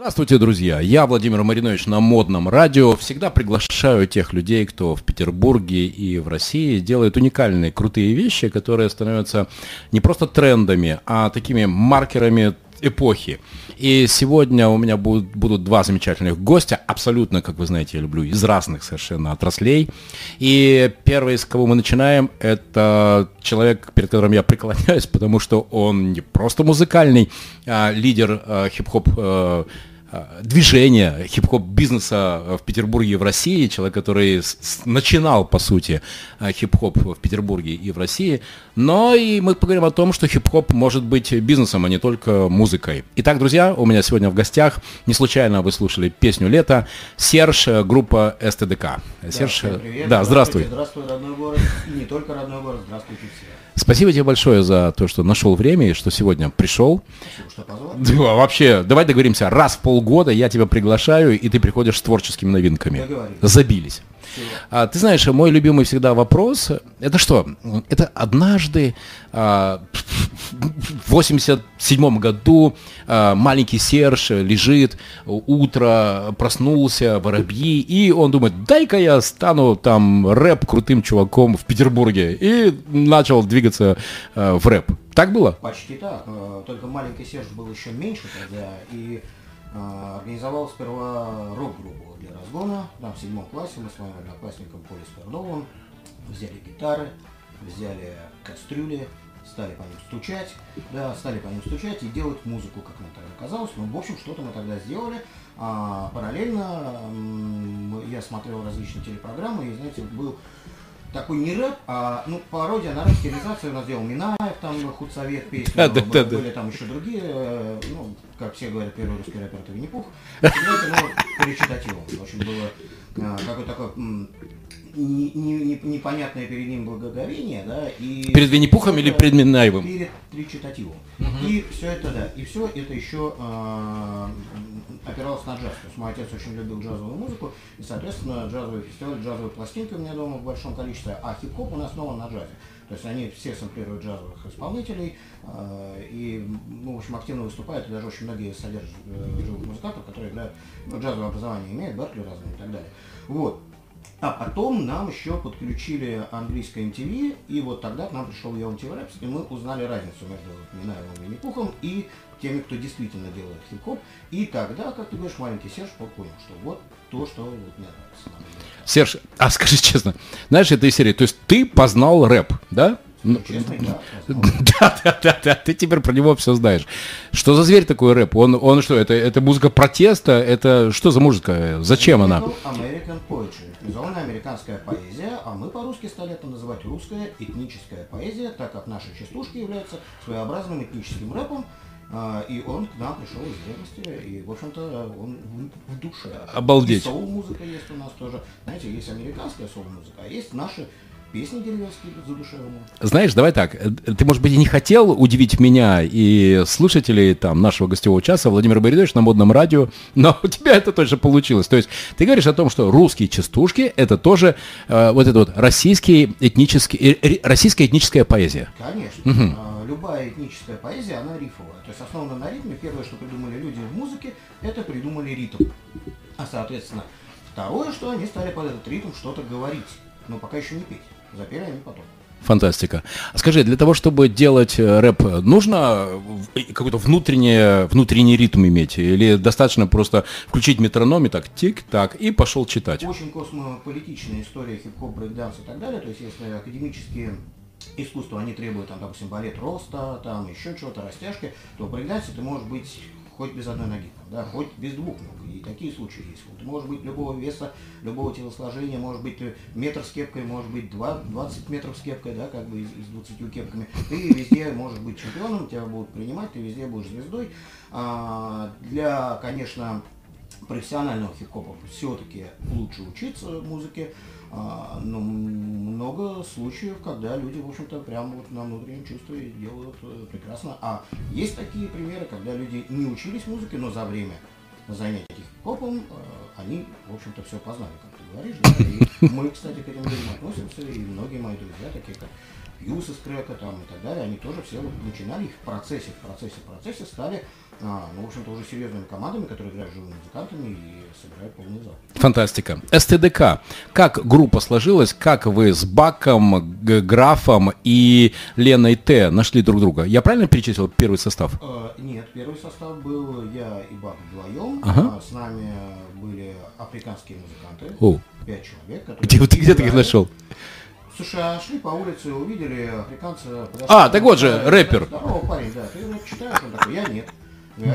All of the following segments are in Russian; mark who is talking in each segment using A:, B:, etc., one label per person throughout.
A: Здравствуйте, друзья! Я Владимир Маринович на модном радио. Всегда приглашаю тех людей, кто в Петербурге и в России делает уникальные, крутые вещи, которые становятся не просто трендами, а такими маркерами эпохи. И сегодня у меня будут, будут два замечательных гостя, абсолютно, как вы знаете, я люблю, из разных совершенно отраслей. И первый, с кого мы начинаем, это человек, перед которым я преклоняюсь, потому что он не просто музыкальный а, лидер а, хип-хоп а, движения хип-хоп бизнеса в Петербурге и в России, человек, который начинал, по сути, э, хип-хоп в Петербурге и в России, но и мы поговорим о том, что хип-хоп может быть бизнесом, а не только музыкой. Итак, друзья, у меня сегодня в гостях, не случайно вы слушали песню «Лето», Серж, э, группа СТДК.
B: Серж, да, привет,
A: да, здравствуй.
B: Здравствуй, родной город, и не только родной город, здравствуйте все.
A: Спасибо тебе большое за то, что нашел время и что сегодня пришел. Спасибо, что. Да, вообще, давай договоримся, раз в полгода я тебя приглашаю, и ты приходишь с творческими новинками. Забились. А, ты знаешь, мой любимый всегда вопрос, это что? Это однажды а, в 87 году а, маленький Серж лежит, утро, проснулся, воробьи, и он думает, дай-ка я стану там рэп крутым чуваком в Петербурге. И начал двигаться а, в рэп. Так было?
B: Почти так. Только маленький Серж был еще меньше тогда, и а, организовал сперва рок-группу для разгона. Там в седьмом классе мы с моим одноклассником Полей Спердовым взяли гитары, взяли кастрюли, стали по ним стучать, да, стали по ним стучать и делать музыку, как нам тогда казалось. Ну, в общем, что-то мы тогда сделали. А, параллельно я смотрел различные телепрограммы и, знаете, был такой не рэп, а ну, пародия на рэп, стилизацию у нас делал Минаев, там худсовет, песни, да, да, да, были там еще другие, э, ну, как все говорят, первый русский рэпер это Винни-Пух. Знаете, ну, перечитативом. В общем, было э, какое такое не, не, непонятное перед ним благоговение, да, и...
A: Перед Винни-Пухом или перед Минаевым?
B: Перед речитативом. Угу. И все это, да, и все это еще э, опиралось на джаз. То есть мой отец очень любил джазовую музыку, и, соответственно, джазовый фестиваль, джазовые пластинки у меня дома в большом количестве, а хип-хоп у нас основан на джазе. То есть они все сэмплируют джазовых исполнителей, э, и, ну, в общем, активно выступают, и даже очень многие содержат э, живых музыкантов, которые играют, ну, джазовое образование имеют, Беркли разные и так далее. Вот. А потом нам еще подключили английское MTV, и вот тогда к нам пришел TV Raps, и мы узнали разницу между Минаевым Винни-Пухом и теми, кто действительно делает хип-хоп. И тогда, как ты говоришь, маленький Серж понял, что вот то, что вот мне нравится.
A: Серж, а скажи честно, знаешь, этой серии, то есть ты познал рэп, да? Ну, да, да, да, да, ты теперь про него все знаешь. Что за зверь такой рэп? Он, он что, это, это музыка протеста? Это что за музыка? Зачем она?
B: American Poetry, американская поэзия, а мы по-русски стали это называть русская этническая поэзия, так как наши частушки являются своеобразным этническим рэпом, а, и он к нам пришел из древности, и, в общем-то, он в душе.
A: Обалдеть.
B: И соул-музыка есть у нас тоже. Знаете, есть американская соул-музыка, а есть наши песни деревенские задушевные.
A: Знаешь, давай так, э, ты, может быть, и не хотел удивить меня и слушателей там нашего гостевого часа, Владимир Борисович на модном радио, но у тебя это точно получилось. То есть ты говоришь о том, что русские частушки это тоже э, вот это вот российский этнический, э, российская этническая поэзия.
B: Конечно. Угу. А, любая этническая поэзия, она рифовая. То есть основана на ритме. Первое, что придумали люди в музыке, это придумали ритм. А, соответственно, второе, что они стали под этот ритм что-то говорить, но пока еще не петь. Запели они потом.
A: Фантастика. А скажи, для того, чтобы делать э, рэп, нужно какой-то внутренний, внутренний ритм иметь? Или достаточно просто включить метроном и так, тик-так, и пошел читать?
B: Очень космополитичная история хип-хоп, брейкданс и так далее. То есть, если академические искусства, они требуют, там, допустим, балет роста, там, еще чего-то, растяжки, то в брейкдансе ты можешь быть хоть без одной ноги, да, хоть без двух ног. И такие случаи есть. Вот, может быть любого веса, любого телосложения, может быть метр с кепкой, может быть 2, 20 метров с кепкой, да, как бы из 20 кепками. Ты везде можешь быть чемпионом, тебя будут принимать, ты везде будешь звездой. А, для, конечно, профессионального хип-хопа все-таки лучше учиться музыке, а, но много случаев, когда люди, в общем-то, прямо вот на внутреннем чувстве делают э, прекрасно. А есть такие примеры, когда люди не учились музыке, но за время занятий хип-хопом э, они, в общем-то, все познали, как ты говоришь. Да? И мы, кстати, к этим людям относимся, и многие мои друзья, такие как Юс из Крека там, и так далее, они тоже все вот начинали в процессе, в процессе, в процессе стали а, ну, в общем-то, уже серьезными командами, которые играют живыми музыкантами и собирают полный зал.
A: Фантастика. СТДК. Как группа сложилась, как вы с Баком, Графом и Леной Т нашли друг друга? Я правильно перечислил первый состав?
B: Э, нет, первый состав был я и Бак вдвоем. Ага. А, с нами были африканские музыканты. О. Пять человек.
A: Где, ты, где ты их нашел?
B: Слушай, а шли по улице, увидели африканца.
A: А, так вот же, рэпер.
B: Здорово, парень, да. Ты рэп читаешь? Он такой, я нет.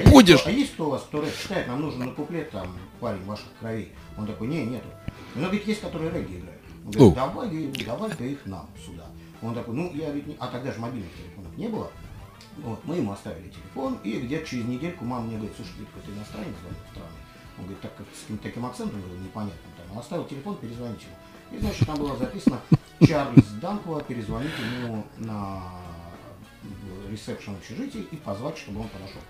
A: Будешь.
B: А есть, кто, а есть кто у вас, кто рэп читает? Нам нужен на куплет, там, парень ваших кровей. Он такой, не, нету. Но говорит, есть, которые регги играют. Он говорит, давай, давай-ка их нам сюда. Он такой, ну, я ведь не... А тогда же мобильных телефонов не было. Вот, мы ему оставили телефон, и где-то через недельку мама мне говорит, слушай, ты какой-то иностранец странный. Он говорит, так как с каким-то таким акцентом было непонятным. Там. Он оставил телефон, перезвоните ему. И, значит, там было записано, Чарльз Данкова перезвонить ему на ресепшн общежития и позвать, чтобы он подошел.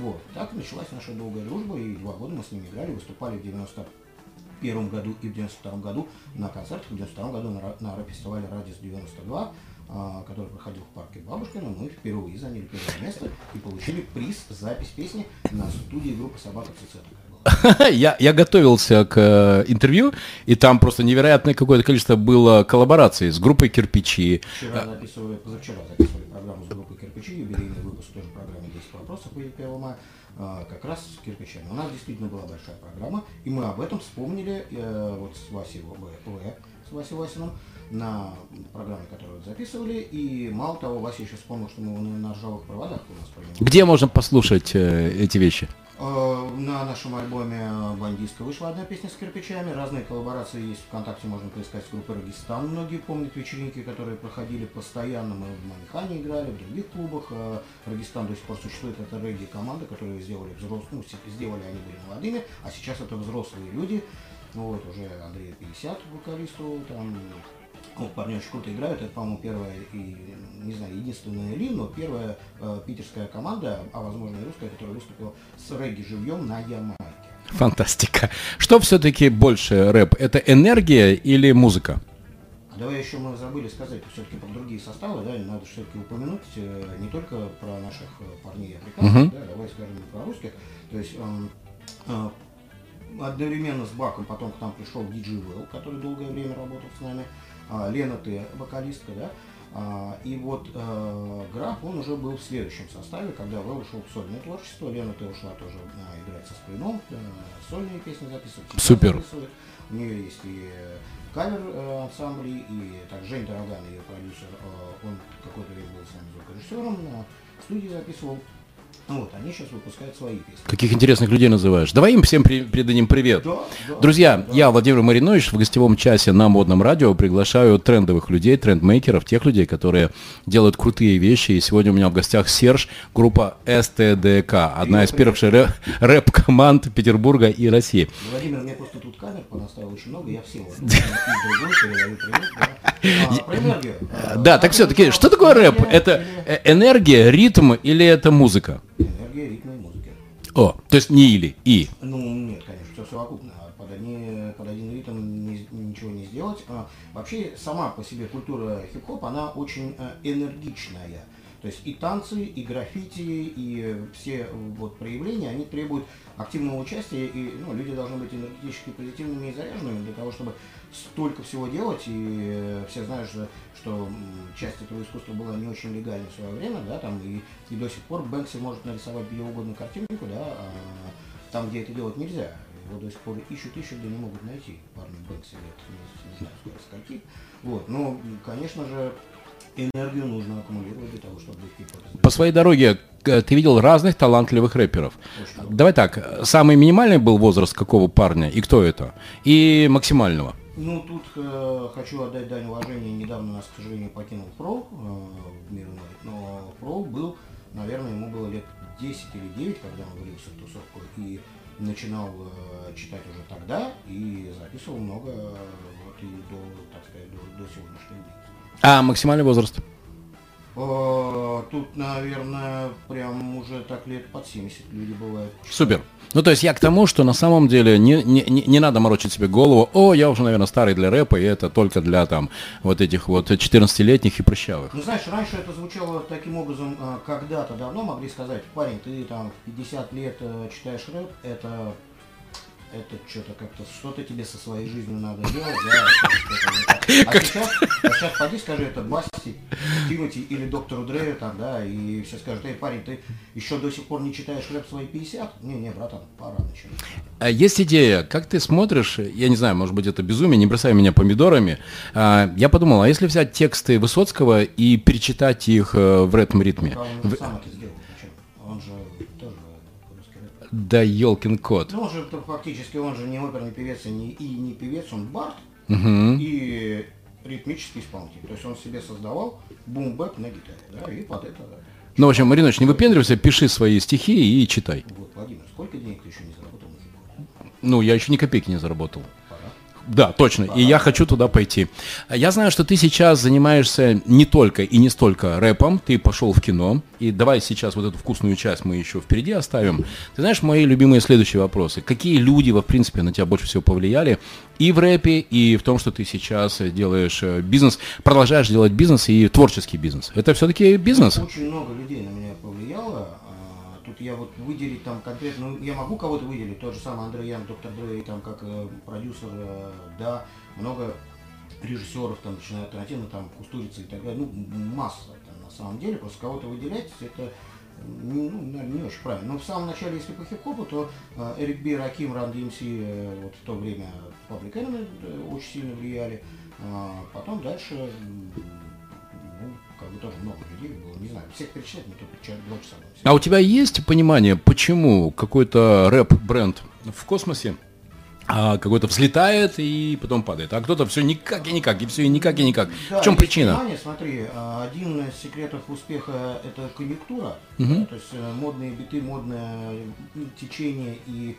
B: Вот. Так началась наша долгая дружба, и два года мы с ними играли, выступали в 91 году и в 92 году на концертах, в 92 году на, на рэп-фестивале «Радиус 92», а, который проходил в парке Бабушкина, мы впервые заняли первое место и получили приз запись песни на студии группы «Собака Цицета».
A: я, я готовился к э, интервью, и там просто невероятное какое-то количество было коллабораций с группой «Кирпичи».
B: Вчера записывали, позавчера записывали программу с группой «Кирпичи», юбилейный выпуск тоже программы «10 вопросов» по 1 мая, э, как раз с «Кирпичами». У нас действительно была большая программа, и мы об этом вспомнили э, вот с Васей В, с Васей Васиным, на программе, которую записывали. И мало того, Вася еще вспомнил, что мы на ржавых проводах у нас принимали.
A: Где можно послушать э, эти вещи?
B: Э, на нашем альбоме «Бандитка» вышла одна песня с кирпичами. Разные коллаборации есть ВКонтакте, можно поискать с группы «Рагистан». Многие помнят вечеринки, которые проходили постоянно. Мы в Манихане играли, в других клубах. Э, «Рагистан» до сих пор существует. Это регги-команда, которую сделали взрослые, ну, сделали они были молодыми, а сейчас это взрослые люди. Вот, уже Андрею 50, вокалисту, там вот парни очень круто играют. Это, по-моему, первая и, не знаю, единственная ли, но первая э, питерская команда, а возможно и русская, которая выступила с регги живьем на Ямайке.
A: Фантастика. Что все-таки больше рэп? Это энергия или музыка?
B: А давай еще мы забыли сказать все-таки про другие составы, да, надо все-таки упомянуть э, не только про наших э, парней африканцев, uh-huh. да, давай скажем и про русских. То есть э, э, одновременно с Баком потом к нам пришел Диджей Вэлл, который долгое время работал с нами. А, Лена Т, вокалистка, да, а, и вот э, Граф, он уже был в следующем составе, когда Вэл ушел в сольное творчество, Лена Т ушла тоже э, играть со Сплином, э, сольные песни записывать.
A: Супер.
B: Записывает. У нее есть и кавер э, ансамбли, и так Жень Дороган, ее продюсер, э, он какое-то время был с нами звукорежиссером, на студии записывал. Вот, они сейчас выпускают свои песни.
A: Каких интересных людей называешь. Давай им всем при, передадим привет. Да, да, Друзья, да. я, Владимир Маринович, в гостевом часе на Модном радио приглашаю трендовых людей, трендмейкеров, тех людей, которые делают крутые вещи. И сегодня у меня в гостях Серж, группа СТДК, одна из первых рэп-команд Петербурга и России.
B: Владимир, мне просто тут камер понаставил очень много, я все
A: а, Да, так все-таки, что такое рэп? Это э, энергия, ритм или это музыка?
B: Энергия, ритм и музыка.
A: О, то есть не или, и.
B: Ну, нет, конечно, все совокупно. Под, одни, под один ритм не, ничего не сделать. А, вообще, сама по себе культура хип-хоп, она очень э, энергичная. То есть и танцы, и граффити, и все вот проявления, они требуют активного участия, и ну, люди должны быть энергетически позитивными и заряженными для того, чтобы столько всего делать, и э, все знают, что, что часть этого искусства была не очень легальной в свое время, да, там, и, и до сих пор Бэнкси может нарисовать где угодно картинку, да, а там, где это делать нельзя. Его до сих пор ищут, ищут, да не могут найти парни Бэнкси лет, не, не знаю, сколько, скольки. Вот, но, конечно же, энергию нужно аккумулировать для того, чтобы быть
A: По своей дороге э, ты видел разных талантливых рэперов. Очень Давай так, самый минимальный был возраст какого парня и кто это? И максимального?
B: Ну, тут э, хочу отдать дань уважения. Недавно нас, к сожалению, покинул Про э, мир но Про был, наверное, ему было лет 10 или 9, когда он влился в тусовку, и начинал э, читать уже тогда, и записывал много, э, вот и до, так сказать, до, до сегодняшнего дня.
A: А максимальный возраст?
B: Э, тут, наверное, прям уже так лет под 70 люди бывают.
A: Супер. Ну, то есть я к тому, что на самом деле не, не, не надо морочить себе голову, о, я уже, наверное, старый для рэпа, и это только для там вот этих вот 14-летних и прыщавых.
B: Ну, знаешь, раньше это звучало таким образом, э, когда-то давно могли сказать, парень, ты там в 50 лет э, читаешь рэп, это это что-то как-то, что-то тебе со своей жизнью надо делать, да, а сейчас, а сейчас поди скажи это Басти, Тимати или доктору Дрею там, да, и все скажут, эй, парень, ты еще до сих пор не читаешь рэп свои 50? Не, не, братан, пора начинать.
A: А есть идея, как ты смотришь, я не знаю, может быть это безумие, не бросай меня помидорами, а, я подумал, а если взять тексты Высоцкого и перечитать их э, в рэп-ритме?
B: Сам это же
A: да елкин кот.
B: Ну, он же фактически, он же не оперный певец и не, и не певец, он бард
A: угу.
B: и ритмический исполнитель. То есть он себе создавал бум-бэп на гитаре, да, и под это... Да.
A: Ну, в общем, Маринович, не выпендривайся, пиши свои стихи и читай.
B: Вот, Владимир, сколько денег ты еще не заработал на хип
A: Ну, я еще ни копейки не заработал. Да, точно. И я хочу туда пойти. Я знаю, что ты сейчас занимаешься не только и не столько рэпом. Ты пошел в кино. И давай сейчас вот эту вкусную часть мы еще впереди оставим. Ты знаешь, мои любимые следующие вопросы. Какие люди, в принципе, на тебя больше всего повлияли? И в рэпе, и в том, что ты сейчас делаешь э, бизнес, продолжаешь делать бизнес и творческий бизнес. Это все-таки бизнес?
B: Очень много людей на меня повлияло тут я вот выделить там конкретно, ну, я могу кого-то выделить, тот же самый Андрей Ян, доктор Дрей, там как э, продюсер, э, да, много режиссеров, там, начиная от там, Кустурица и так далее, ну, масса, там, на самом деле, просто кого-то выделять, это ну, наверное, не очень правильно. Но в самом начале, если по хип-хопу, то э, Эрик Би, Раким, Ран ДМС э, вот в то время Public Enemy э, очень сильно влияли. А потом дальше ну, как бы тоже много людей было, не знаю, всех перечислять не только человек два часа.
A: А у тебя есть понимание, почему какой-то рэп-бренд в космосе а какой-то взлетает и потом падает, а кто-то все никак и никак, и все и никак и никак. Да, в чем причина?
B: Понимание, смотри, а, один из секретов успеха это конъюнктура, угу. то есть э, модные биты, модное течение и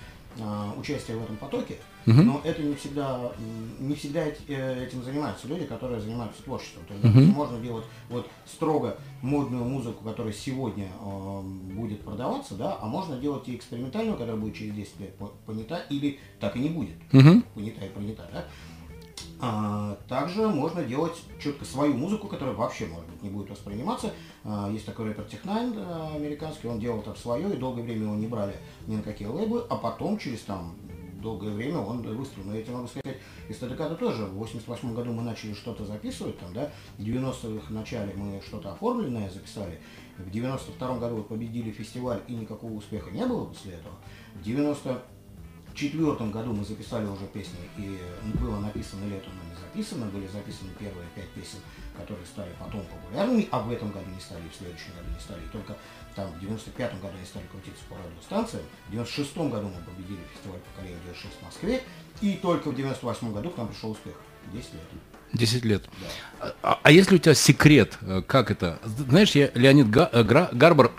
B: участие в этом потоке, угу. но это не всегда, не всегда э, этим занимаются люди, которые занимаются творчеством. То есть, угу. можно делать вот строго модную музыку, которая сегодня э, будет продаваться, да, а можно делать и экспериментальную, которая будет через 10 лет понята, или так и не будет угу. понята и принята, да. А, также можно делать четко свою музыку, которая вообще, может быть, не будет восприниматься. А, есть такой рэпер Технайн а, американский, он делал так свое, и долгое время его не брали ни на какие лейблы, а потом, через там долгое время он выстрелил. Но я тебе могу сказать, из ТДК тоже в 88 году мы начали что-то записывать, там, да, в 90-х начале мы что-то оформленное записали, в 92 году победили фестиваль, и никакого успеха не было после этого. В 90 в четвертом году мы записали уже песни, и было написано летом, но не записано. Были записаны первые пять песен, которые стали потом популярными, а в этом году не стали, в следующем году не стали. И только там в 95-м году они стали крутиться по радиостанциям. В 96-м году мы победили фестиваль поколения 96 в Москве. И только в 98 году к нам пришел успех. 10 лет.
A: 10 лет. Да. А, а если у тебя секрет, э, как это? Знаешь, я Леонид э, Гарбар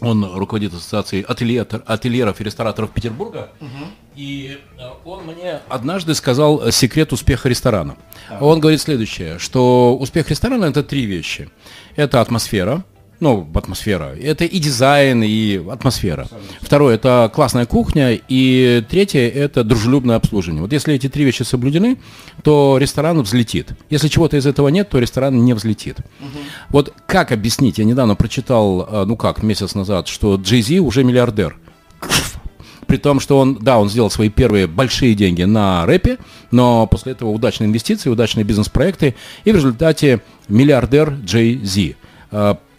A: он руководит ассоциацией ателье, ательеров и рестораторов Петербурга. Угу. И э, он мне однажды сказал секрет успеха ресторана. Он говорит следующее, что успех ресторана это три вещи. Это атмосфера, ну, атмосфера. Это и дизайн, и атмосфера. Второе, это классная кухня. И третье, это дружелюбное обслуживание. Вот если эти три вещи соблюдены, то ресторан взлетит. Если чего-то из этого нет, то ресторан не взлетит. Угу. Вот как объяснить? Я недавно прочитал, э, ну как, месяц назад, что Джей Зи уже миллиардер. При том, что он, да, он сделал свои первые большие деньги на рэпе, но после этого удачные инвестиции, удачные бизнес-проекты, и в результате миллиардер Джей Зи.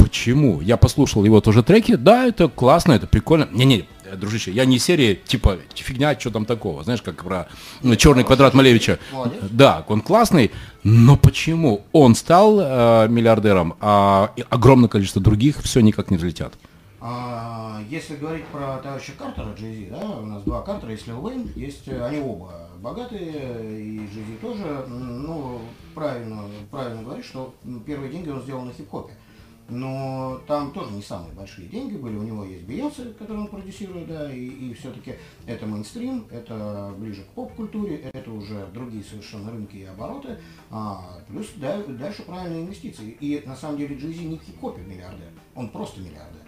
A: Э, Почему? Я послушал его тоже треки, да, это классно, это прикольно. Не-не, дружище, я не серии, типа, фигня, что там такого, знаешь, как про ну, черный квадрат Малевича. Молодец. Да, он классный, но почему он стал э, миллиардером, а огромное количество других все никак не взлетят?
B: А, если говорить про товарища Картера, Джейзи, да, у нас два Картера, есть Лил Уэйн, есть, э, они оба богатые, и Джейзи тоже, ну, правильно, правильно говорит, что первые деньги он сделал на хип-хопе. Но там тоже не самые большие деньги были. У него есть Бейонсе, который он продюсирует, да, и, и все-таки это мейнстрим, это ближе к поп-культуре, это уже другие совершенно рынки и обороты, а, плюс да, дальше правильные инвестиции. И на самом деле Джизи не в хип-хопе миллиардер, он просто миллиардер.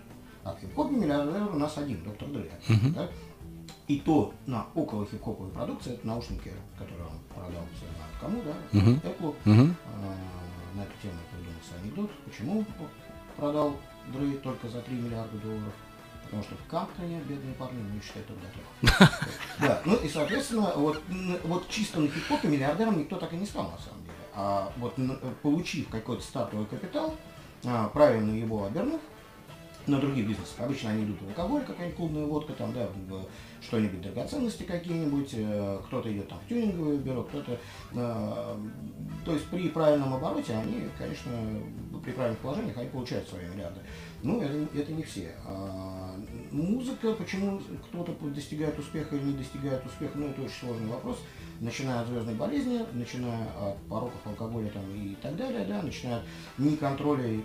B: А в хип-хопе миллиардер у нас один, доктор Дре. Uh-huh. Да? И то на около хип-хоповой продукции, это наушники, которые он продал, кому, да, uh-huh. Apple. Uh-huh. А, на эту тему придумался анекдот, почему продал Дрей только за 3 миллиарда долларов, потому что в Камптоне бедные парни не считают только Да, ну и соответственно, вот, вот чисто на хип-хопе миллиардером никто так и не стал на самом деле. А вот получив какой-то стартовый капитал, а, правильно его обернув, на другие бизнесы. Обычно они идут в алкоголь, какая-нибудь клубная водка, там, да, что-нибудь драгоценности какие-нибудь, э, кто-то идет там в тюнинговое бюро, кто-то... Э, то есть при правильном обороте они, конечно, при правильных положениях они получают свои миллиарды. Ну, это, это не все. А музыка, почему кто-то достигает успеха или не достигает успеха, ну, это очень сложный вопрос. Начиная от звездной болезни, начиная от пороков алкоголя там, и так далее, да, начиная от неконтроля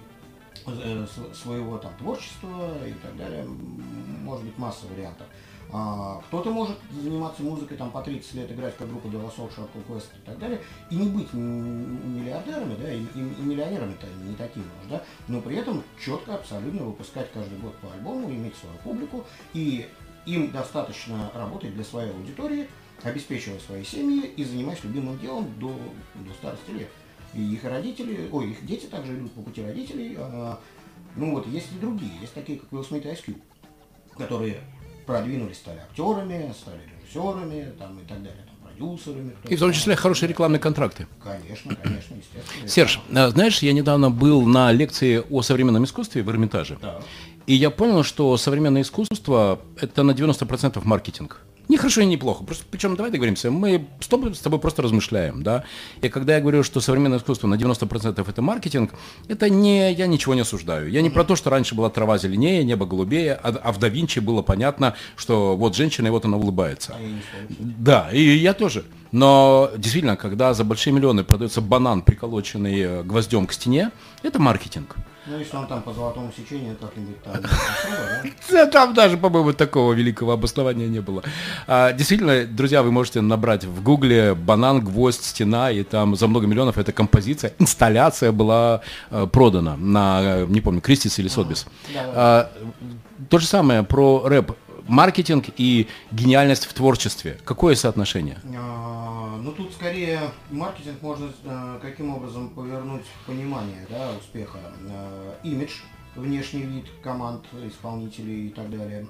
B: Э, своего там творчества и так далее. Может быть масса вариантов. А, кто-то может заниматься музыкой там по 30 лет, играть как группа Делосол, Шаркл Квест и так далее, и не быть миллиардерами, да, и, и, и миллионерами-то не такими уж, да, но при этом четко, абсолютно выпускать каждый год по альбому, иметь свою публику, и им достаточно работать для своей аудитории, обеспечивая свои семьи и занимаясь любимым делом до, до старости лет. И их родители, ой, их дети также идут по пути родителей. А, ну вот, есть и другие, есть такие, как Уилл Смит и Ice Cube, которые продвинулись, стали актерами, стали режиссерами там, и так далее, там, продюсерами.
A: И в том числе хорошие рекламные контракты.
B: Конечно, конечно, естественно.
A: Серж, а, знаешь, я недавно был на лекции о современном искусстве в Эрмитаже. Да. И я понял, что современное искусство – это на 90% маркетинг. Не хорошо и не плохо. Просто, причем, давай договоримся, мы с тобой, с тобой просто размышляем, да. И когда я говорю, что современное искусство на 90% это маркетинг, это не, я ничего не осуждаю. Я не про то, что раньше была трава зеленее, небо голубее, а, а в да Винчи было понятно, что вот женщина, и вот она улыбается. А да, и я тоже. Но действительно, когда за большие миллионы продается банан, приколоченный э, гвоздем к стене, это маркетинг.
B: Ну, если он там по золотому сечению как-нибудь там
A: да? Там даже, по-моему, такого великого обоснования не было. А, действительно, друзья, вы можете набрать в гугле банан, гвоздь, стена, и там за много миллионов эта композиция, инсталляция была э, продана на, э, не помню, Кристис или Сотбис. А, то же самое про рэп. Маркетинг и гениальность в творчестве. Какое соотношение?
B: А, ну тут скорее маркетинг можно э, каким образом повернуть понимание да, успеха. Э, имидж, внешний вид команд, исполнителей и так далее.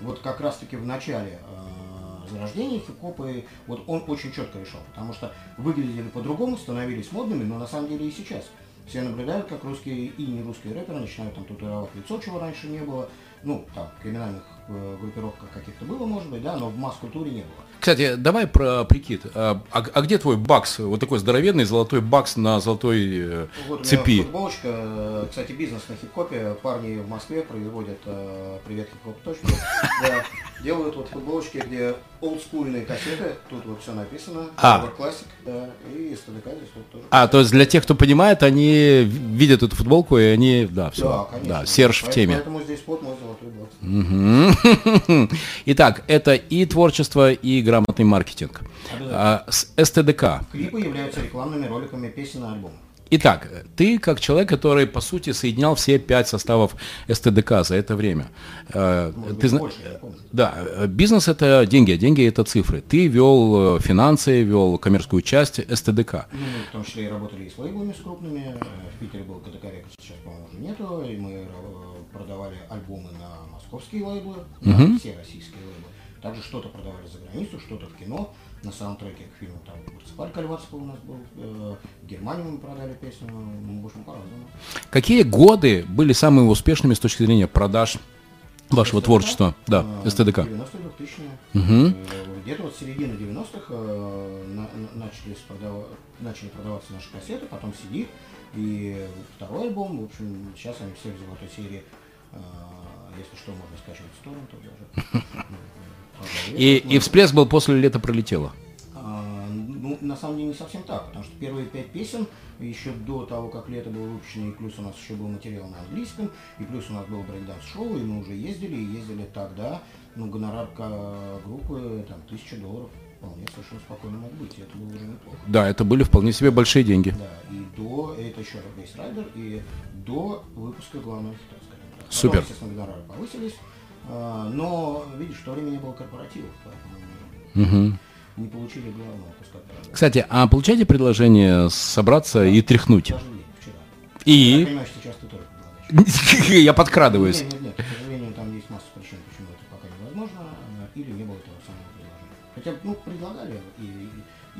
B: Вот как раз таки в начале э, зарождения хип-хопа вот он очень четко решил, потому что выглядели по-другому, становились модными, но на самом деле и сейчас. Все наблюдают, как русские и не русские рэперы начинают там татуировать лицо, чего раньше не было. Ну, там, криминальных э, группировках каких-то было, может быть, да, но в масс-культуре не было.
A: Кстати, давай про прикид. А, а, а где твой бакс? Вот такой здоровенный золотой бакс на золотой э, вот цепи.
B: У футболочка, э, кстати, бизнес на хип-хопе. Парни в Москве производят э, привет хип-хоп делают вот футболочки, где олдскульные кассеты, тут вот все написано, а. Classic, да, и СТДК здесь вот тоже.
A: А, то есть для тех, кто понимает, они видят эту футболку, и они, да, все, да, конечно, да Серж
B: в
A: теме.
B: Поэтому здесь под мой золотой бакс.
A: Итак, это и творчество, и грамотный маркетинг. А, с СТДК.
B: Клипы являются рекламными роликами песен на альбом.
A: Итак, ты как человек, который, по сути, соединял все пять составов СТДК за это время.
B: Э, Может ты больше,
A: да, бизнес это деньги, а деньги это цифры. Ты вел э, финансы, вел коммерческую часть СТДК.
B: Ну, мы в том числе и работали и с лейблами с крупными. В Питере был КТК Рекорд, сейчас, по-моему, уже нету. И мы продавали альбомы на московские лейблы, угу. все российские лейблы. Также что-то продавали за границу, что-то в кино на саундтреке к фильму. Там Марципаль Кальварского у нас был, э, в Германии мы продали песню, ну, в общем, по-разному.
A: Какие годы были самыми успешными с точки зрения продаж вашего СТДК? творчества? Да,
B: э, СТДК. 90-е, угу. Где-то вот с середины 90-х э, на, начали, продав... начали продаваться наши кассеты, потом CD, и второй альбом, в общем, сейчас они все в золотой серии. Э, если что, можно скачивать в сторону, то даже.
A: И, и всплеск был после «Лето пролетело».
B: А, ну, на самом деле не совсем так, потому что первые пять песен еще до того, как лето было выпущено, и плюс у нас еще был материал на английском, и плюс у нас был брейкданс-шоу, и мы уже ездили, и ездили тогда, ну, гонорар группы, там, тысяча долларов вполне совершенно спокойно мог быть, и это было уже неплохо.
A: Да, это были вполне себе большие деньги.
B: Да, и до, это еще раз Бейс Райдер, и до выпуска главного хита, скажем так. Потом,
A: Супер.
B: естественно, гонорары повысились, но, видишь, в то время не было корпоративов, поэтому
A: Мгм.
B: не получили главного пускай.
A: Кстати, а получаете предложение собраться и тряхнуть?
B: Вчера. Я
A: И?
B: понимаю, что сейчас ты тоже.
A: Я подкрадываюсь.
B: Нет, нет, нет, к сожалению, там есть масса причин, почему это пока невозможно, э, или не было этого самого предложения. Хотя, ну, предлагали, и,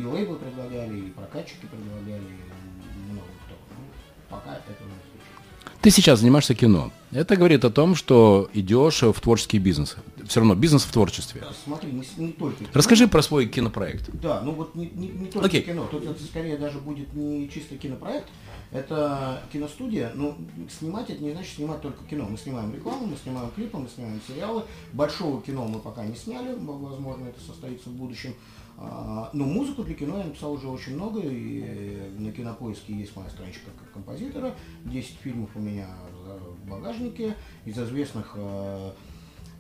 B: и, лейблы предлагали, и прокатчики предлагали, и много кто. Ну, пока это не случилось.
A: Ты сейчас занимаешься кино. Это говорит о том, что идешь в творческий бизнес. Все равно бизнес в творчестве.
B: Смотри, мы не только.
A: Расскажи про свой кинопроект.
B: Да, ну вот не, не, не только
A: Окей.
B: кино, тут это скорее даже будет не чисто кинопроект, это киностудия, ну, снимать это не значит снимать только кино. Мы снимаем рекламу, мы снимаем клипы, мы снимаем сериалы. Большого кино мы пока не сняли, возможно, это состоится в будущем. А, Но музыку для кино я написал уже очень много, и э, на кинопоиске есть моя страничка как композитора. 10 фильмов у меня в багажнике. Из известных э,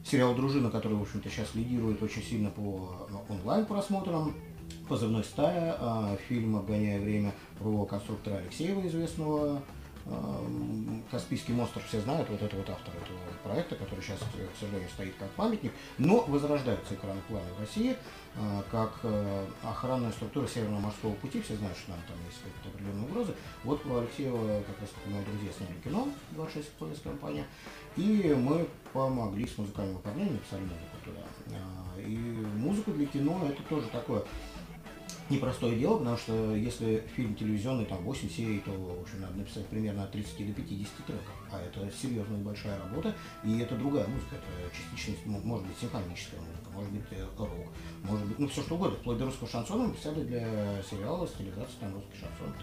B: сериал «Дружина», который, в общем-то, сейчас лидирует очень сильно по э, онлайн-просмотрам. «Позывной стая», фильм «Обгоняя время» про конструктора Алексеева, известного. Эм, Каспийский монстр все знают, вот это вот автор этого проекта, который сейчас, к сожалению, стоит как памятник, но возрождается экранный план в России, э, как э, охранная структура Северного морского пути, все знают, что там, там есть какие-то определенные угрозы. Вот про Алексеева как раз мои друзья сняли кино, 26 ПС компания, и мы помогли с музыкальным оформлением, написали музыку туда. И музыку для кино это тоже такое непростое дело, потому что если фильм телевизионный, там 8 серий, то, в надо написать примерно от 30 до 50 треков. А это серьезная большая работа, и это другая музыка, это частично, ну, может быть, симфоническая музыка, может быть, э, рок, может быть, ну, все что угодно. Вплоть до русского шансона мы писали для сериала стилизации там русский шансон.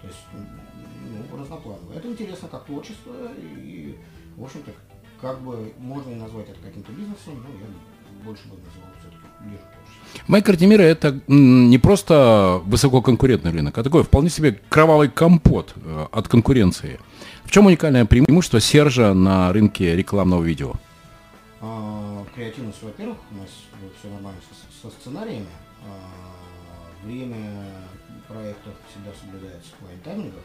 B: То, есть, ну, разнопланово. Это интересно как творчество, и, в общем-то, как бы можно и назвать это каким-то бизнесом, но я больше бы называл все-таки ближе к творчеству.
A: Майк Артемира это м, не просто высококонкурентный рынок, а такой вполне себе кровавый компот э, от конкуренции. В чем уникальное преимущество Сержа на рынке рекламного видео?
B: А, Креативность, во-первых, у нас все нормально со, со сценариями. А, Время проектов всегда соблюдается в плане таймингов.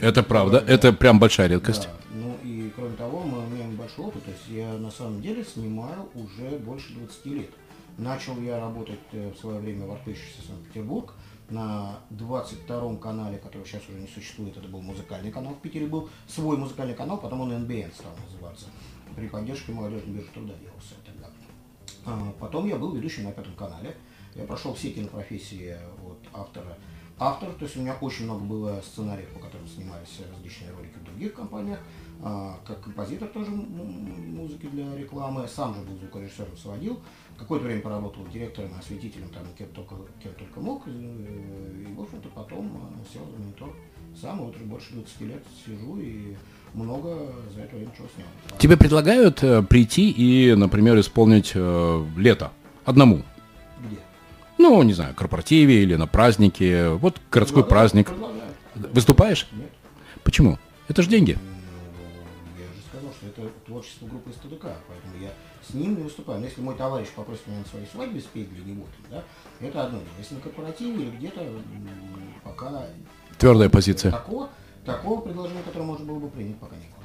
B: Э,
A: Это правда,
B: да.
A: это прям большая редкость.
B: Да. Ну и кроме того, мы имеем большой опыт. То есть я на самом деле снимаю уже больше 20 лет. Начал я работать э, в свое время в Артыщице Санкт-Петербург на 22-м канале, который сейчас уже не существует. Это был музыкальный канал в Питере, был свой музыкальный канал, потом он НБН стал называться. При поддержке молодежной биржи труда делался тогда. А, Потом я был ведущим на пятом канале. Я прошел все кинопрофессии от автора. Автор, то есть у меня очень много было сценариев, по которым снимались различные ролики в других компаниях. А, Как композитор тоже музыки для рекламы. Сам же был звукорежиссером, сводил. Какое-то время поработал директором, осветителем, там, кем только, кем только мог. Э, И, в общем-то, потом э, сел за монитор. Сам вот больше 20 лет сижу и много за это время чего снял.
A: Тебе предлагают э, прийти и, например, исполнить э, лето одному?
B: Где?
A: Ну, не знаю, корпоративе или на празднике. Вот городской
B: Предлагают,
A: праздник.
B: предлагают.
A: Выступаешь?
B: Нет.
A: Почему? Это же деньги.
B: Ну, Я же сказал, что это творчество группы СТДК, поэтому я с ним не выступаю. Но если мой товарищ попросит меня на своей свадьбе спеть для него, да, это одно дело. Если на корпоративе или где-то, пока
A: Твердая позиция.
B: такого, такого предложения, которое можно было бы принять, пока не было.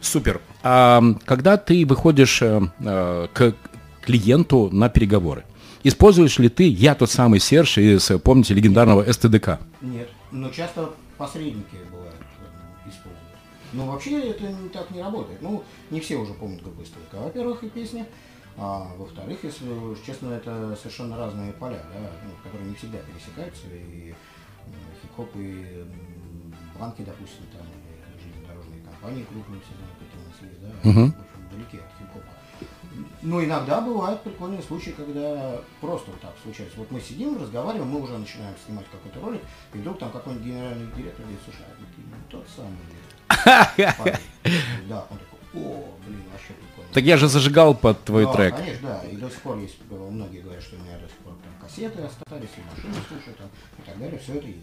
A: Супер. А когда ты выходишь э, э, к клиенту на переговоры, используешь ли ты «Я тот самый Серж» из, э, помните, легендарного СТДК?
B: Нет, но часто посредники бывают. Но вообще это так не работает. Ну, не все уже помнят группу СТДК, во-первых, и песни. А во-вторых, если честно, это совершенно разные поля, да, ну, которые не всегда пересекаются. И хип-хоп, и банки, допустим, там, или железнодорожные компании крупные, все знают, какие у нас есть, да,
A: Мгм.
B: в общем, далеки от хип-хопа. Но иногда бывают прикольные случаи, когда просто вот так случается. Вот мы сидим, разговариваем, мы уже начинаем снимать какой-то ролик, и вдруг там какой-нибудь генеральный директор говорит, слушай, а ты не тот самый парень?» Да, он такой, о, блин, вообще прикольно.
A: Так я же зажигал под твой
B: Да,
A: трек.
B: Конечно, да, и до сих пор есть, э, многие говорят, что у меня до сих пор там кассеты остались, и машины слушают, там, и так далее, все это есть.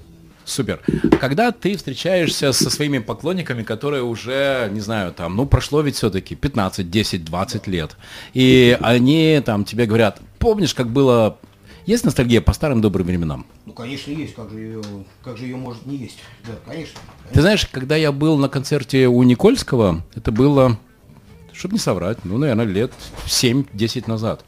A: Супер. Когда ты встречаешься со своими поклонниками, которые уже, не знаю, там, ну, прошло ведь все-таки 15, 10, 20 лет, и они там тебе говорят, помнишь, как было есть ностальгия по старым добрым временам?
B: Ну, конечно, есть. Как же ее, как же ее может не есть? Да, конечно, конечно.
A: Ты знаешь, когда я был на концерте у Никольского, это было, чтобы не соврать, ну, наверное, лет 7-10 назад.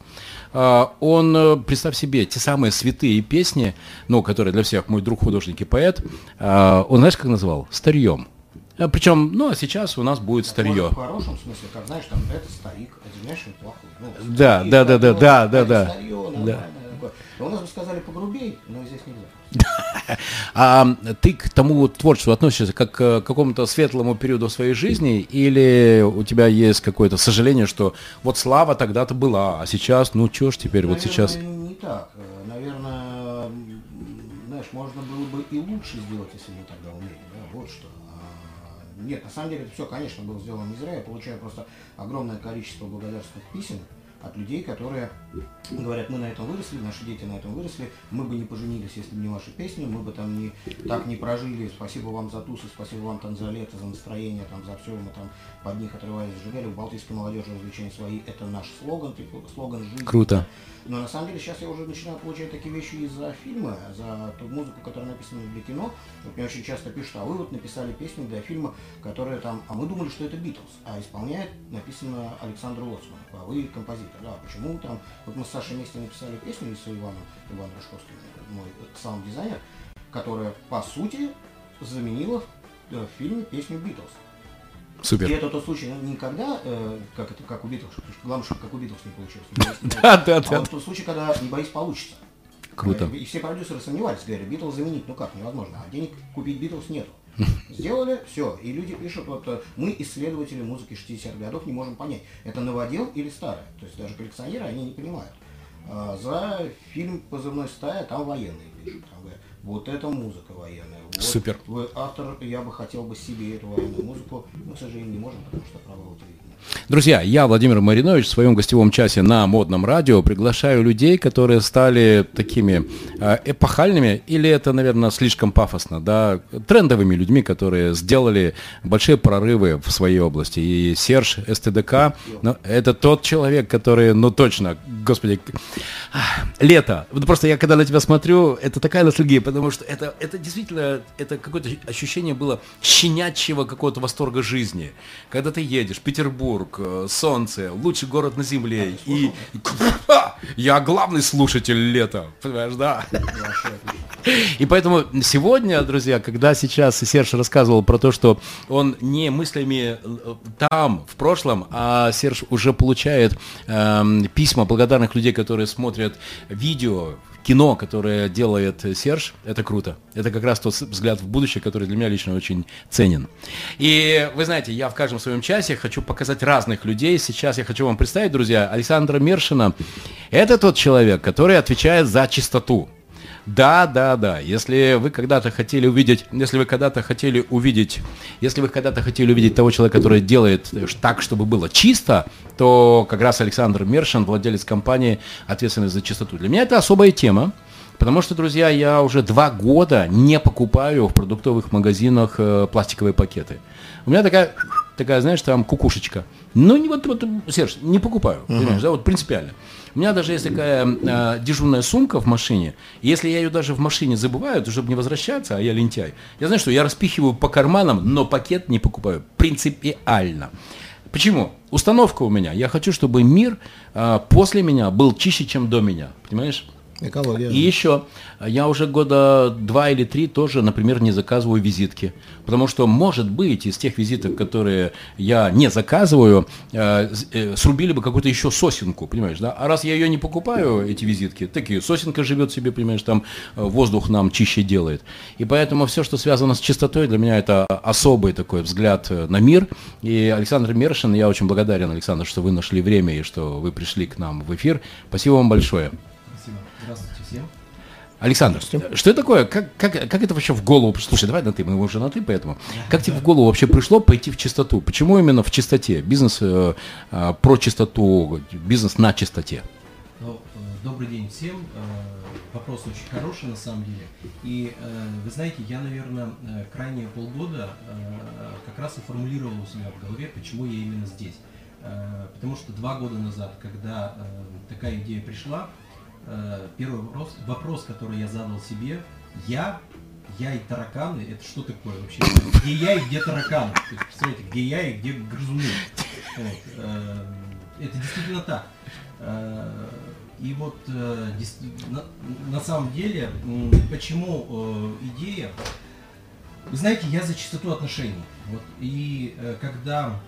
A: А, он, э, представь себе, те самые святые песни, ну, которые для всех мой друг художник и поэт, а, он знаешь, как назвал? Старьем. А, Причем, ну, а сейчас у нас будет старье.
B: В хорошем смысле, как знаешь, там это старик, а Демяшин плохой. Ну,
A: Да, да, да, да, да, да,
B: это
A: да.
B: старье,
A: Да.
B: Такое. У нас бы сказали погрубей, но здесь нельзя.
A: А ты к тому вот творчеству относишься как к какому-то светлому периоду своей жизни, или у тебя есть какое-то сожаление, что вот слава тогда-то была, а сейчас, ну чё ж теперь, вот
B: Наверное,
A: сейчас...
B: не так. Э, Наверное, знаешь, можно было бы и лучше сделать, если мы тогда умели. Да? Вот что. А, Нет, на самом деле это все, конечно, было сделано не зря. Я получаю просто огромное количество благодарственных писем от людей, которые говорят, мы на этом выросли, наши дети на этом выросли, мы бы не поженились, если бы не ваши песни, мы бы там не, так не прожили, спасибо вам за тусы, спасибо вам там за лето, за настроение, там, за все, мы там под них отрываясь сжигали, у Балтийской молодежи развлечения свои, это наш слоган, слоган жизни.
A: Круто.
B: Но на самом деле сейчас я уже начинаю получать такие вещи из-за фильма, за ту музыку, которая написана для кино. Вот мне очень часто пишут, а вы вот написали песню для фильма, которая там, а мы думали, что это Битлз, а исполняет написано Александр Лоцман, а вы композитор. Да, почему там, вот мы с Сашей вместе написали песню с Иваном, Иван Рожковский, мой саунд-дизайнер, которая, по сути, заменила э, в фильме песню Битлз. И
A: Супер.
B: это тот случай, ну, никогда, э, как это, как у Битлз, главное, чтобы как у Битлз не получилось.
A: Да, да,
B: А
A: да.
B: вот тот случай, когда не боюсь, получится.
A: Круто.
B: И все продюсеры сомневались, говорят, Битлз заменить, ну как, невозможно, а денег купить Битлз нету. Сделали, все, и люди пишут, вот э, мы, исследователи музыки 60-х годов, не можем понять, это новодел или старое. То есть даже коллекционеры, они не понимают. А, За фильм «Позывной стая» там военные пишут, там говорят, вот это музыка военная. Вот
A: Супер.
B: Вы автор, я бы хотел бы себе эту военную музыку, но, к сожалению, не можем, потому что права у телевидения.
A: Друзья, я, Владимир Маринович, в своем гостевом часе на модном радио приглашаю людей, которые стали такими э, эпохальными, или это, наверное, слишком пафосно, да, трендовыми людьми, которые сделали большие прорывы в своей области. И Серж СТДК, ну, это тот человек, который, ну точно, господи, лето. Вот просто я когда на тебя смотрю, это такая ностальгия, потому что это, это действительно, это какое-то ощущение было щенячьего какого-то восторга жизни. Когда ты едешь, Петербург, э, солнце, лучший город на земле, и, я главный слушатель лета, понимаешь, да? И поэтому сегодня, друзья, когда сейчас Серж рассказывал про то, что он не мыслями э, там, в прошлом, а Серж уже получает эм, письма благодарных людей, которые смотрят видео, кино, которое делает Серж, это круто. Это как раз тот взгляд в будущее, который для меня лично очень ценен. И вы знаете, я в каждом своем часе хочу показать разных людей. Сейчас я хочу вам представить, друзья, Александра Мершина. Это тот человек, который отвечает за чистоту. Да, да, да. Если вы когда-то хотели увидеть, если вы когда-то хотели увидеть, если вы когда-то хотели увидеть того человека, который делает э, так, чтобы было чисто, то как раз Александр Мершин, владелец компании, ответственный за чистоту. Для меня это особая тема. Потому что, друзья, я уже два года не покупаю в продуктовых магазинах э, пластиковые пакеты. У меня такая, такая, знаешь, там кукушечка. Ну, не вот, вот Серж, не покупаю, понимаешь, да, вот принципиально. У меня даже есть такая э, дежурная сумка в машине, если я ее даже в машине забываю, то чтобы не возвращаться, а я лентяй, я знаю, что я распихиваю по карманам, но пакет не покупаю, принципиально. Почему? Установка у меня. Я хочу, чтобы мир э, после меня был чище, чем до меня. Понимаешь?
B: Экология.
A: И еще, я уже года два или три тоже, например, не заказываю визитки. Потому что, может быть, из тех визиток, которые я не заказываю, э, э, срубили бы какую-то еще сосенку, понимаешь, да? А раз я ее не покупаю, эти визитки, такие, сосенка живет себе, понимаешь, там э, воздух нам чище делает. И поэтому все, что связано с чистотой, для меня это особый такой взгляд на мир. И Александр Мершин, я очень благодарен, Александр, что вы нашли время и что вы пришли к нам в эфир. Спасибо вам большое. Александр, что это такое? Как, как, как это вообще в голову пришло? Слушай, давай на ты, мы уже на ты, поэтому. Как тебе в голову вообще пришло пойти в чистоту? Почему именно в чистоте? Бизнес э, э, про чистоту, бизнес на чистоте.
C: Ну, Добрый день всем. Э, вопрос очень хороший на самом деле. И э, вы знаете, я, наверное, крайние полгода как раз и формулировал у себя в голове, почему я именно здесь. Потому что два года назад, когда такая идея пришла, первый вопрос, вопрос, который я задал себе, я, я и тараканы, это что такое вообще? Где я и где тараканы? То есть, представляете, где я и где грызуны? Вот. Это действительно так. И вот э, на, на самом деле, почему э, идея, вы знаете, я за чистоту отношений. Вот, и э, когда,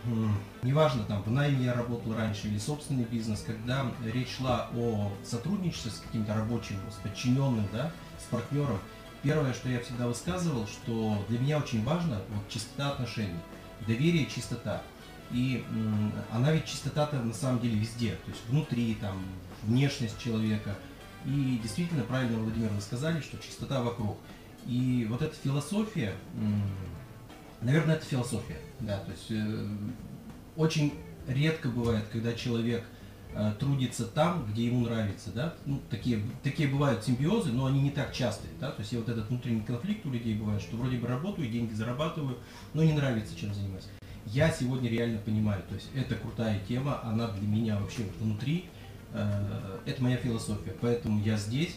C: неважно, там, в найме я работал раньше или собственный бизнес, когда речь шла о сотрудничестве с каким-то рабочим, с подчиненным, да, с партнером, первое, что я всегда высказывал, что для меня очень важно вот, чистота отношений, доверие, чистота. И она ведь чистота-то на самом деле везде, то есть внутри, там, внешность человека. И действительно, правильно, Владимир, вы сказали, что чистота вокруг. И вот эта философия, наверное, это философия, да, то есть э, очень редко бывает, когда человек э, трудится там, где ему нравится, да, ну, такие, такие бывают симбиозы, но они не так частые, да, то есть и вот этот внутренний конфликт у людей бывает, что вроде бы работаю, деньги зарабатываю, но не нравится, чем занимаюсь. Я сегодня реально понимаю, то есть это крутая тема, она для меня вообще внутри, Э, это моя философия, поэтому я здесь.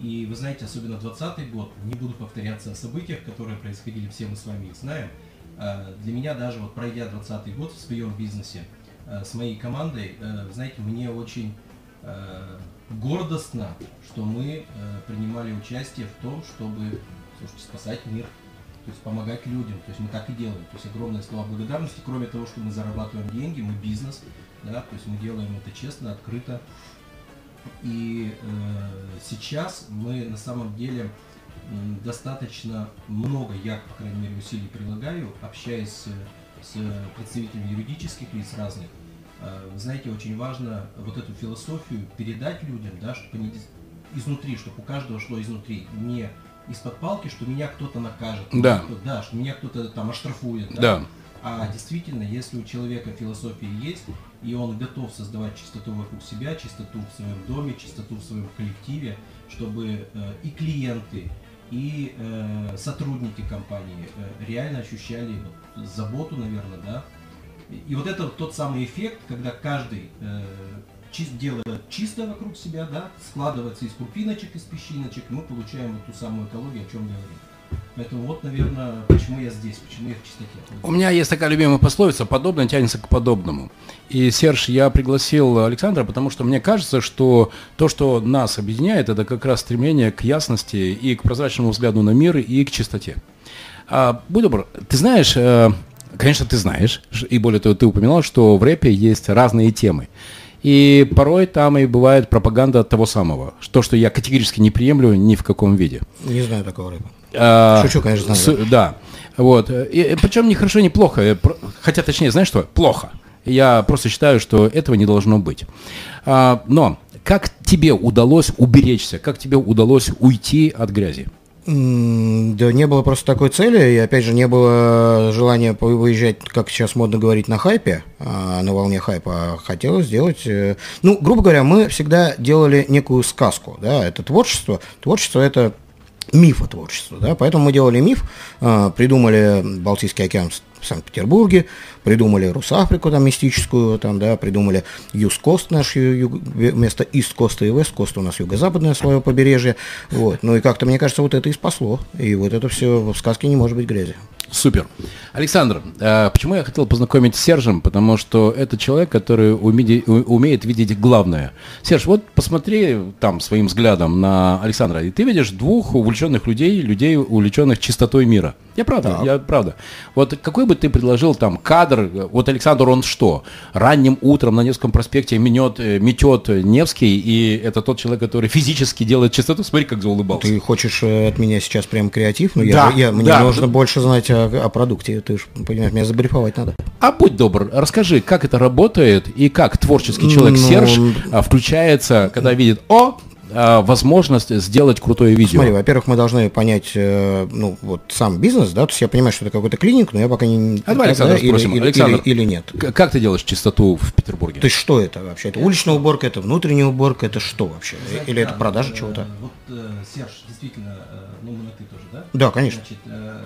C: И вы знаете, особенно 20 год, не буду повторяться о событиях, которые происходили, все мы с вами их знаем. Э, для меня даже вот пройдя 20 год в своем бизнесе э, с моей командой, знаете, мне очень гордостно, что мы принимали участие в том, чтобы слушайте, спасать мир, то есть помогать людям. То есть мы так и делаем. То есть огромное слова благодарности, кроме того, что мы зарабатываем деньги, мы бизнес, да, то есть мы делаем это честно, открыто. И э, сейчас мы на самом деле достаточно много, я, по крайней мере, усилий прилагаю, общаясь с, представителями юридических лиц разных. Э, знаете, очень важно вот эту философию передать людям, да, чтобы они изнутри, чтобы у каждого шло изнутри, не из-под палки, что меня кто-то накажет,
A: да,
C: кто да что меня кто-то там оштрафует, да,
A: да.
C: А действительно, если у человека философия есть, и он готов создавать чистоту вокруг себя, чистоту в своем доме, чистоту в своем коллективе, чтобы э, и клиенты, и э, сотрудники компании э, реально ощущали заботу, наверное, да. И вот это тот самый эффект, когда каждый чист, делает чисто вокруг себя, да, складывается из крупиночек, из песчиночек, мы получаем вот ту самую экологию, о чем говорим. Поэтому вот, наверное, почему я здесь, почему я в чистоте.
A: У меня есть такая любимая пословица, подобное тянется к подобному. И, Серж, я пригласил Александра, потому что мне кажется, что то, что нас объединяет, это как раз стремление к ясности и к прозрачному взгляду на мир, и к чистоте. А, будь добр, ты знаешь, э, конечно, ты знаешь, и более того, ты упоминал, что в рэпе есть разные темы. И порой там и бывает пропаганда того самого, то, что я категорически не приемлю ни в каком виде.
B: Не знаю такого рэпа.
A: А, Шучу, конечно, знаю. С, да. Вот. И, причем не хорошо, не плохо. Хотя, точнее, знаешь что? Плохо. Я просто считаю, что этого не должно быть. А, но как тебе удалось уберечься? Как тебе удалось уйти от грязи?
B: Да не было просто такой цели, и опять же не было желания выезжать, как сейчас модно говорить, на хайпе, а, на волне хайпа. Хотелось сделать, э, ну, грубо говоря, мы всегда делали некую сказку, да, это творчество. Творчество это мифа творчества. Да? Поэтому мы делали миф, а, придумали Балтийский океан в Санкт-Петербурге, придумали Русафрику там мистическую, там, да, придумали Юст-Кост наш, юг, вместо Ист-Коста и Вест-Коста у нас юго-западное свое побережье. Вот. Ну и как-то, мне кажется, вот это и спасло. И вот это все в сказке не может быть грязи.
A: Супер. Александр, э, почему я хотел познакомить с Сержем? Потому что это человек, который умеет видеть главное. Серж, вот посмотри там своим взглядом на Александра, и ты видишь двух увлеченных людей, людей, увлеченных чистотой мира. Я правда, так. я правда. Вот какой бы ты предложил там кадр, вот Александр, он что, ранним утром на Невском проспекте менет, э, метет Невский, и это тот человек, который физически делает чистоту, смотри, как заулыбался.
B: Ты хочешь э, от меня сейчас прям креатив? Ну, да, я, я, мне да. нужно больше знать о, о продукте, ты же понимаешь, меня забрифовать надо.
A: А будь добр, расскажи, как это работает, и как творческий человек ну, Серж а, включается, когда видит, о, возможность сделать крутое видео?
B: Смотри, во-первых, мы должны понять, э, ну, вот сам бизнес, да, то есть я понимаю, что это какой-то клиник, но я пока не...
A: А давай, Александр,
B: да, или,
A: спросим.
B: или,
A: Александр,
B: или, или нет.
A: Как ты делаешь чистоту в Петербурге?
B: То есть что это вообще? Это уличная уборка, это внутренняя уборка, это что вообще?
C: Знаете,
B: Или это
C: да,
B: продажа
C: э,
B: чего-то?
C: Вот э, Серж, действительно, э, ну на ты тоже, да?
B: Да, конечно.
C: Значит, э,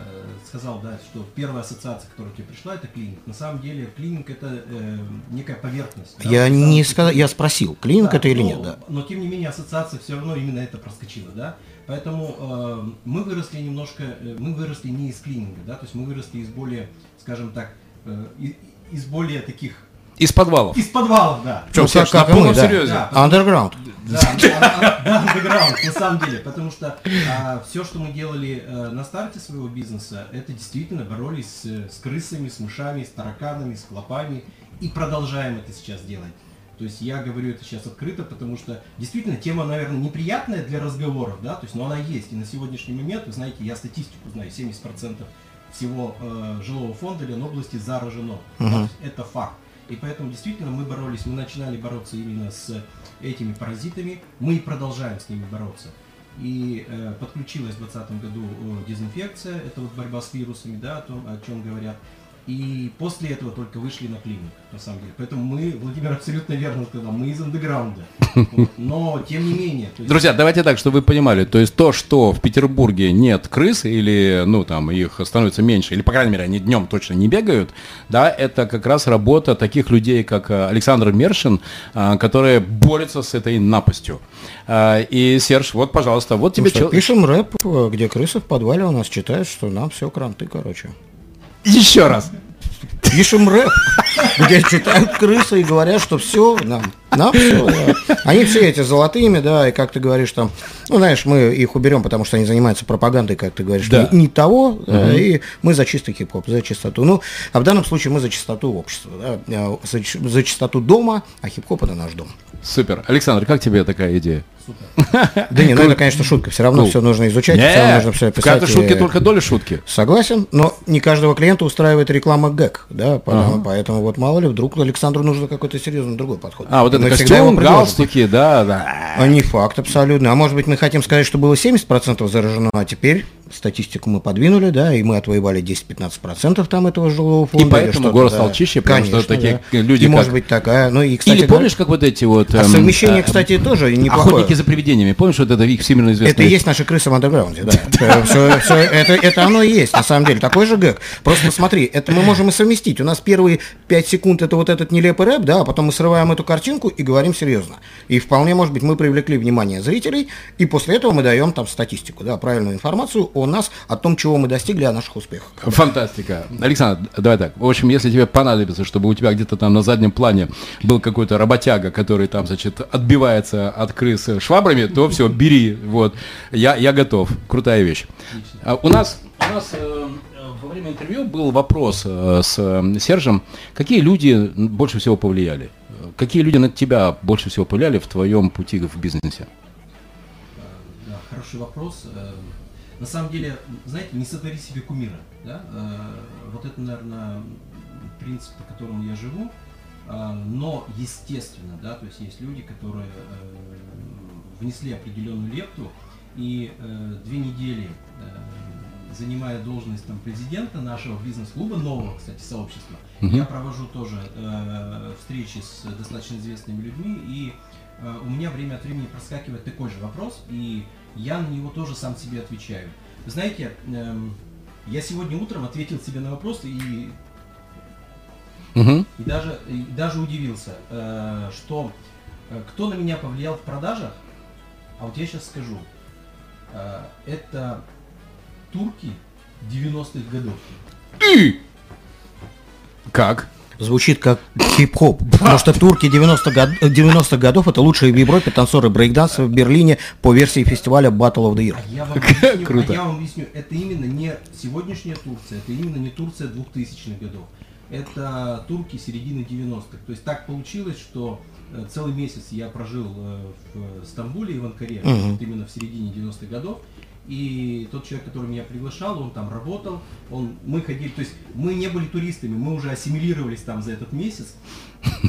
C: сказал, да, что первая ассоциация, которая тебе пришла, это клиник. На самом деле клиник это э, некая поверхность. да,
B: Я не сказал, я спросил, клиник
C: Да,
B: это или
C: но-
B: нет, да.
C: Но тем не менее ассоциация все равно именно это проскочила, да. Поэтому э, мы выросли немножко, э, мы выросли не из клининга, да, то есть мы выросли из более, скажем так, э, и- из более таких
A: Из подвалов.
C: из подвалов, да.
A: Причем,
B: Ну,
A: Серж,
B: как- как мы, да.
A: серьезе.
C: Да.
B: Underground.
C: Да, а- а- да, underground, на самом деле, потому что все, что мы делали э, на старте своего бизнеса, это действительно боролись с, с крысами, с мышами, с тараканами, с клопами, и продолжаем это сейчас делать. То есть я говорю это сейчас открыто, потому что действительно тема, наверное, неприятная для разговоров, да, то есть, но она есть. И на сегодняшний момент, вы знаете, я статистику знаю, 70% всего э, жилого фонда Ленобласти заражено. Да, то есть это факт. И поэтому действительно мы боролись, мы начинали бороться именно с этими паразитами, мы и продолжаем с ними бороться. И э, подключилась в 2020 году э, дезинфекция, это вот борьба с вирусами, да, о том, о чем говорят. И после этого только вышли на клиник, на самом деле. Поэтому мы, Владимир абсолютно верно сказал, мы из андеграунда. Вот. Но, тем не менее... есть-
A: Друзья, давайте так, чтобы вы понимали, то есть то, что в Петербурге нет крыс или, ну, там, их становится меньше, или, по крайней мере, они днем точно не бегают, да, это как раз работа таких людей, как э, Александр Мершин, а, которые борются с этой напастью. А, И, Серж, вот, пожалуйста, вот
B: Ну
A: тебе...
B: что,
A: чел-
B: пишем рэп, э, где крысы в подвале у нас читают, что нам все кранты, короче.
A: Еще раз.
B: Пишем рэп, где читают крысы и говорят, что все, нам, нам все, Они все эти золотыми, да, и как ты говоришь там, ну, знаешь, мы их уберем, потому что они занимаются пропагандой, как ты говоришь,
A: Да.
B: не, не того, да, и мы за чистый хип-хоп, за чистоту. Ну, а в данном случае мы за чистоту общества, да, э, за, за чистоту дома, а хип-хоп это наш дом.
A: Супер. Александр, как тебе такая идея?
C: Супер.
B: Да не, ну это, конечно, шутка, все равно
A: Cool.
B: все нужно изучать, все равно нужно все
A: в
B: описать.
A: каждой шутке только доля шутки.
B: Согласен, но не каждого клиента устраивает реклама ГЭК, да, поэтому, поэтому вот мало ли, вдруг Александру нужен какой-то серьезный другой подход.
A: А, вот
B: И
A: это костюм, галстуки, да, да.
B: А не факт абсолютно. А может быть мы хотим сказать, что было 70% заражено, а теперь статистику мы подвинули, да, и мы отвоевали 10-15% там этого жилого фонда. или
A: поэтому город
B: да.
A: стал чище, потому что
B: Конечно,
A: такие
B: да.
A: люди,
B: И
A: как-
B: может быть такая, ну и, кстати,
A: Или помнишь, как вот эти вот...
B: а
A: эм,
B: совмещение,
A: э,
B: кстати, тоже неплохое.
A: Охотники за привидениями. Помнишь, вот это их всемирно известный...
B: Это и есть наши крысы в андерграунде, да. Э, это, это оно и есть, на самом деле. Такой же гэг. Просто смотри, это мы можем и совместить. У нас первые 5 секунд это вот этот нелепый рэп, да, а потом мы срываем эту картинку и говорим серьезно. И вполне, может быть, мы привлекли внимание зрителей, и после этого мы даем там статистику, да, правильную информацию о нас, о том, чего мы достигли, о наших успехах.
A: Фантастика. Александр, давай так. В общем, если тебе понадобится, чтобы у тебя где-то там на заднем плане был какой-то работяга, который там, значит, отбивается от крыс швабрами, то все, бери. Вот. Я, я готов. Крутая вещь. А у нас, у нас э, во время интервью был вопрос э, с э, Сержем. Какие люди больше всего повлияли? Какие люди на тебя больше всего повлияли в твоем пути в бизнесе?
C: Да, хороший вопрос. Э, На самом деле, знаете, не сотвори себе кумира. Да? Э, Вот это, наверное, принцип, по которому я живу. А, Но, естественно, да, то есть есть люди, которые э, внесли определенную лепту, и э, две недели э, занимая должность там, президента нашего бизнес-клуба, нового, кстати, сообщества,
A: Мгм.
C: я провожу тоже э, встречи с достаточно известными людьми, и э, у меня время от времени проскакивает такой же вопрос, и я на него тоже сам себе отвечаю. Вы знаете, эм, я сегодня утром ответил себе на вопрос и,
A: Мгм.
C: и даже, и даже удивился, э, что э, кто на меня повлиял в продажах, а вот я сейчас скажу, э, это турки 90-х годов.
A: И! Как?
B: Звучит как хип-хоп, потому что турки 90 год- 90-х годов это лучшие в Европе танцоры брейкданса в Берлине по версии фестиваля Battle of the Year.
C: А я вам объясню,
A: Круто.
C: а я вам объясню, это именно не сегодняшняя Турция, это именно не Турция 2000-х годов. Это турки середины 90-х. То есть так получилось, что э, целый месяц я прожил э, в Стамбуле и в Анкаре, вот именно в середине 90-х годов. И тот человек, который меня приглашал, он там работал, он, мы ходили, то есть мы не были туристами, мы уже ассимилировались там за этот месяц.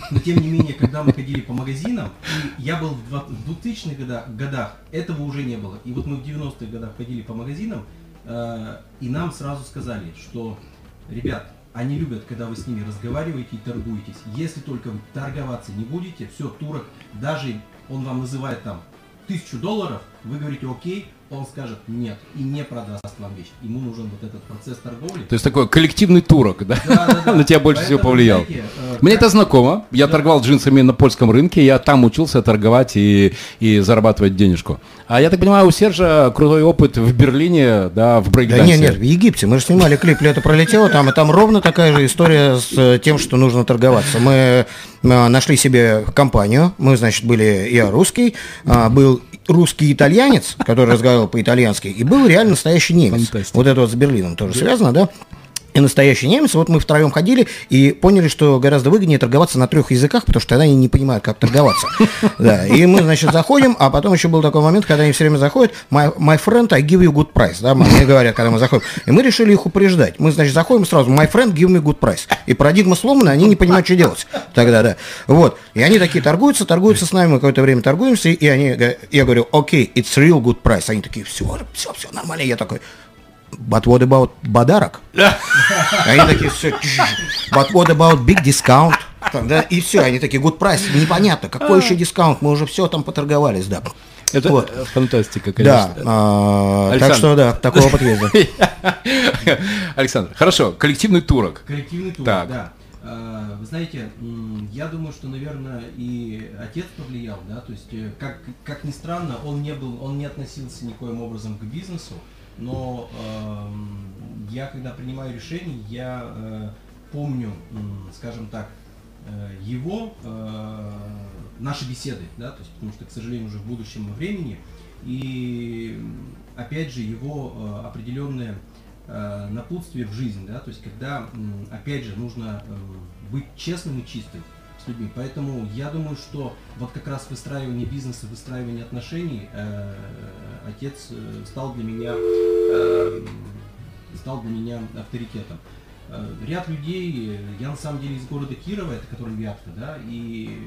C: Но тем не менее, когда мы ходили по магазинам, и я был в 2000-х годах, годах, этого уже не было. И вот мы в 90-х годах ходили по магазинам, э, и нам сразу сказали, что, ребят, они любят, когда вы с ними разговариваете и торгуетесь. Если только торговаться не будете, все, турок, даже он вам называет там тысячу долларов, вы говорите окей, он скажет нет и не продаст вам вещь. Ему нужен вот этот процесс торговли.
A: То есть такой коллективный турок, да? Да, да, да. На тебя больше Поэтому, всего повлиял. Знаете, э, Мне как... это знакомо. Я да. торговал джинсами на польском рынке, я там учился торговать и, и зарабатывать денежку. А я так понимаю, у Сержа крутой опыт в Берлине, да, в брейкдансе.
B: Да нет, нет, в Египте. Мы же снимали клип «Лето пролетело», там, и там ровно такая же история с э, тем, что нужно торговаться. Мы э, нашли себе компанию, мы, значит, были, я русский, а, был русский итальянец, который разговаривал по-итальянски, и был реально настоящий немец. Фантастика. Вот это вот с Берлином тоже связано, да? И настоящий немец. Вот мы втроем ходили и поняли, что гораздо выгоднее торговаться на трех языках, потому что тогда они не понимают, как торговаться. Да, и мы, значит, заходим, а потом еще был такой момент, когда они все время заходят, my, my friend, I give you good price, да, мне говорят, когда мы заходим. И мы решили их упреждать. Мы, значит, заходим сразу, my friend, give me good price. И парадигма сломана, они не понимают, что делать тогда, да. Вот. И они такие торгуются, торгуются с нами, мы какое-то время торгуемся, и они, я говорю, окей, okay, it's real good price. Они такие, все, все, все нормально. Я такой, But what about Бадарок? Они такие, все, but what about big discount? да, и все, они такие, good price, непонятно, какой еще дискаунт, мы уже все там поторговались, да.
A: Это вот. фантастика, конечно.
B: Да, а, так что да, такой опыт есть.
A: Александр, хорошо, коллективный турок.
C: Коллективный турок, так. да. А, вы знаете, я думаю, что, наверное, и отец повлиял, да, то есть, э, как, как ни странно, он не был, он не относился никоим образом к бизнесу, но э, я, когда принимаю решение, я э, помню, э, скажем так, э, его, э, наши беседы, да, то есть, потому что, к сожалению, уже в будущем времени, и опять же его э, определенное э, напутствие в жизнь, да, то есть, когда, опять же, нужно э, быть честным и чистым, с людьми. Поэтому я думаю, что вот как раз выстраивание бизнеса, выстраивание отношений, э, отец э, стал для меня э, стал для меня авторитетом. Э, ряд людей, я на самом деле из города Кирова, это который Вятка, да, и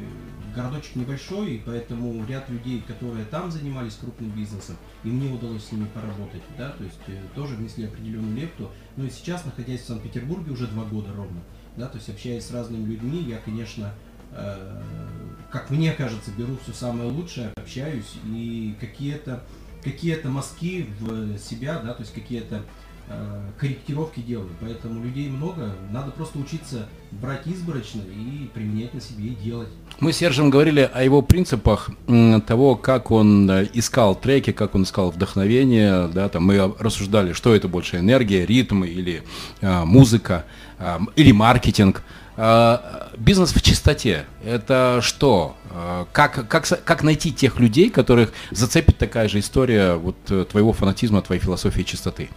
C: городочек небольшой, поэтому ряд людей, которые там занимались крупным бизнесом, и мне удалось с ними поработать, да, то есть э, тоже внесли определенную лепту. Но и сейчас, находясь в Санкт-Петербурге уже два года ровно, да, то есть общаясь с разными людьми, я, конечно, э, как мне кажется, беру все самое лучшее, общаюсь и какие-то какие-то мазки в себя, да, то есть какие-то э, корректировки делаю. Поэтому людей много, надо просто учиться брать изборочно и применять на себе и делать.
A: Мы с Сержем говорили о его принципах того, как он э, искал треки, как он искал вдохновение, да, там мы рассуждали, что это больше энергия, ритм или э, музыка э, или маркетинг. Э, бизнес в чистоте – это что? Э, как, как, как найти тех людей, которых зацепит такая же история вот, э, твоего фанатизма, твоей философии чистоты?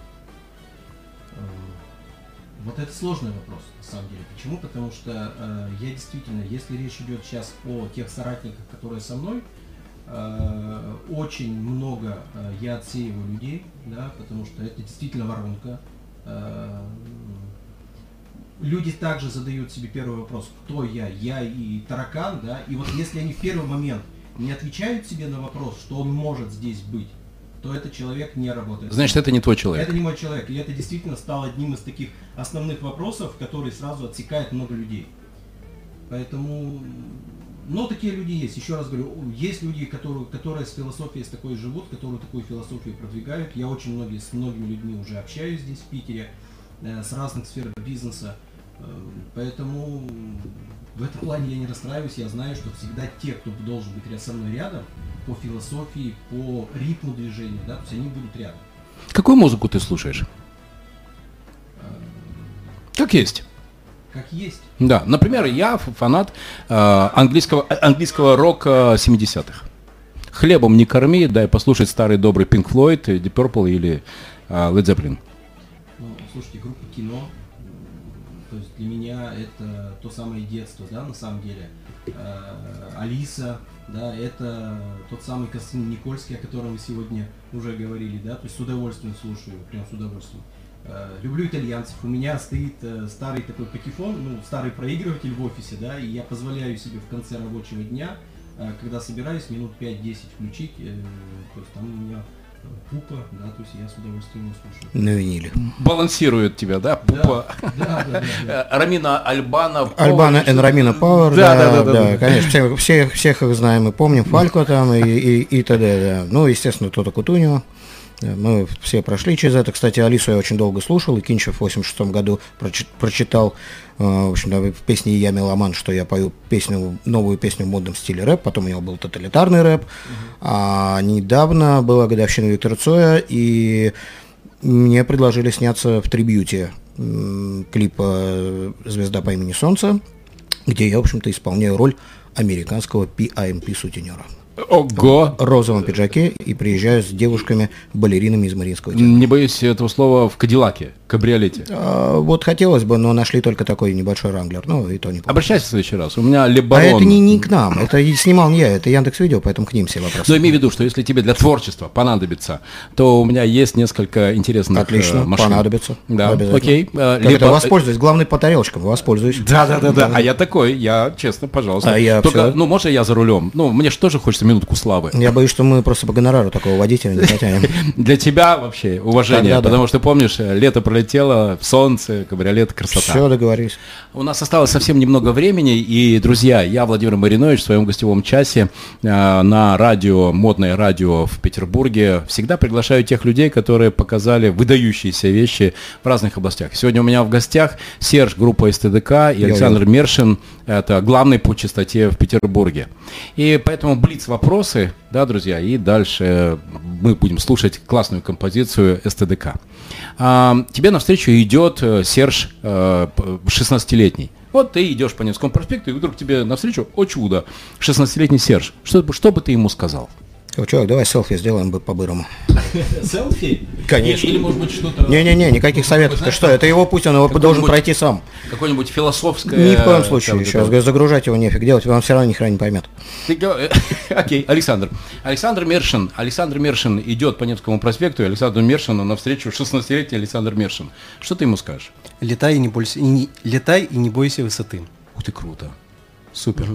C: Вот это сложный вопрос, на самом деле. Почему? Потому что э, я действительно, если речь идет сейчас о тех соратниках, которые со мной, э, очень много э, я отсеиваю людей, да, потому что это действительно воронка. Э, люди также задают себе первый вопрос, кто я, я и таракан, да, и вот если они в первый момент не отвечают себе на вопрос, что он может здесь быть, то этот человек не работает.
A: Значит, это не твой человек.
C: Это не мой человек. И это действительно стало одним из таких основных вопросов, который сразу отсекает много людей. Поэтому, но такие люди есть. Еще раз говорю, есть люди, которые, которые с философией с такой живут, которые такую философию продвигают. Я очень многие, с многими людьми уже общаюсь здесь, в Питере, э, с разных сфер бизнеса. Эм, поэтому в этом плане я не расстраиваюсь, я знаю, что всегда те, кто должен быть со мной рядом, по философии, по ритму движения, да, то есть они будут рядом.
A: Какую музыку ты слушаешь? Эм, как есть.
C: Как есть.
A: Да, например, я фанат э, английского, английского рока 70-х. Хлебом не корми, дай послушать старый добрый Pink Floyd, Deep Purple или э, Led Zeppelin.
C: Ну, слушайте, группа кино для меня это то самое детство, да, на самом деле. Э, Алиса, да, это тот самый Константин Никольский, о котором мы сегодня уже говорили, да, то есть с удовольствием слушаю, прям с удовольствием. Э, люблю итальянцев. У меня стоит э, старый такой патефон, ну, старый проигрыватель в офисе, да, и я позволяю себе в конце рабочего дня, когда собираюсь, минут 5-10 включить, то есть там у меня Пупа, да, то есть я с удовольствием его слушаю.
A: На виниле. Балансирует тебя, да, Пупа? Да, да, да. да. Рамина Альбана.
B: Альбана и Рамина Пауэр, да, да, да, да, конечно, всех, всех, всех их знаем и помним, Фалько там и, и, и т.д., да. Ну, естественно, Тота Кутунио. Мы все прошли через это. Кстати, Алису я очень долго слушал, и Кинчев в 86 году прочитал э, в общем, в песне «Я меломан», что я пою песню, новую песню в модном стиле рэп, потом у него был тоталитарный рэп, а недавно была годовщина Виктора Цоя, и мне предложили сняться в трибьюте клипа «Звезда по имени Солнце», где я, в общем-то, исполняю роль американского PIMP-сутенера.
A: Ого!
B: В розовом пиджаке и приезжаю с девушками-балеринами из Мариинского
A: театра. Не боюсь этого слова в Кадиллаке, кабриолете.
B: А, вот хотелось бы, но нашли только такой небольшой ранглер. Ну, и то не
A: Обращайся в следующий раз. У меня Лебарон.
B: А это не, не к нам, это снимал не я, это Яндекс Видео, поэтому к ним все вопросы.
A: Но имей в виду, что если тебе для творчества понадобится, то у меня есть несколько интересных
B: Отлично,
A: э, машин.
B: понадобится.
A: Да, окей.
B: Э, как Либо... это воспользуюсь, главный по тарелочкам, воспользуюсь.
A: Да, да, да, да. А я такой, я честно, пожалуйста. А я Только, все... ну, может, я за рулем. Ну, мне же тоже хочется минутку славы.
B: Я боюсь, что мы просто по гонорару такого водителя не потянем.
A: Для тебя вообще уважение, потому что помнишь, лето пролетело, солнце, кабриолет, красота.
B: Все, договорились.
A: У нас осталось совсем немного времени, и, друзья, я, Владимир Маринович, в своем гостевом часе э, на радио, модное радио в Петербурге, всегда приглашаю тех людей, которые показали выдающиеся вещи в разных областях. Сегодня у меня в гостях Серж, группа СТДК, и Александр Мершин, это главный по частоте в Петербурге. И поэтому блиц вопросы, да, друзья, и дальше мы будем слушать классную композицию СТДК. А, тебе навстречу идет э, Серж 16-летний. Э, вот ты идешь по Невскому проспекту, и вдруг тебе навстречу, о чудо, 16-летний Серж. Что, что бы ты ему сказал?
B: Чувак, давай селфи сделаем бы по-бырому.
C: Селфи?
B: Конечно.
C: Или, может быть, что-то...
B: Не-не-не, никаких советов. Ты что, это его путь, он его должен пройти сам.
A: Какое-нибудь философское...
B: Ни в коем случае. Сейчас загружать его нефиг делать, он все равно ни хрена не поймет.
A: Окей, Александр. Александр Мершин. Александр Мершин идет по Невскому проспекту, и Александру Мершину навстречу 16-летний Александр Мершин. Что ты ему скажешь?
C: Летай и не бойся, и не, летай и не бойся высоты.
A: Ух ты, круто. Супер.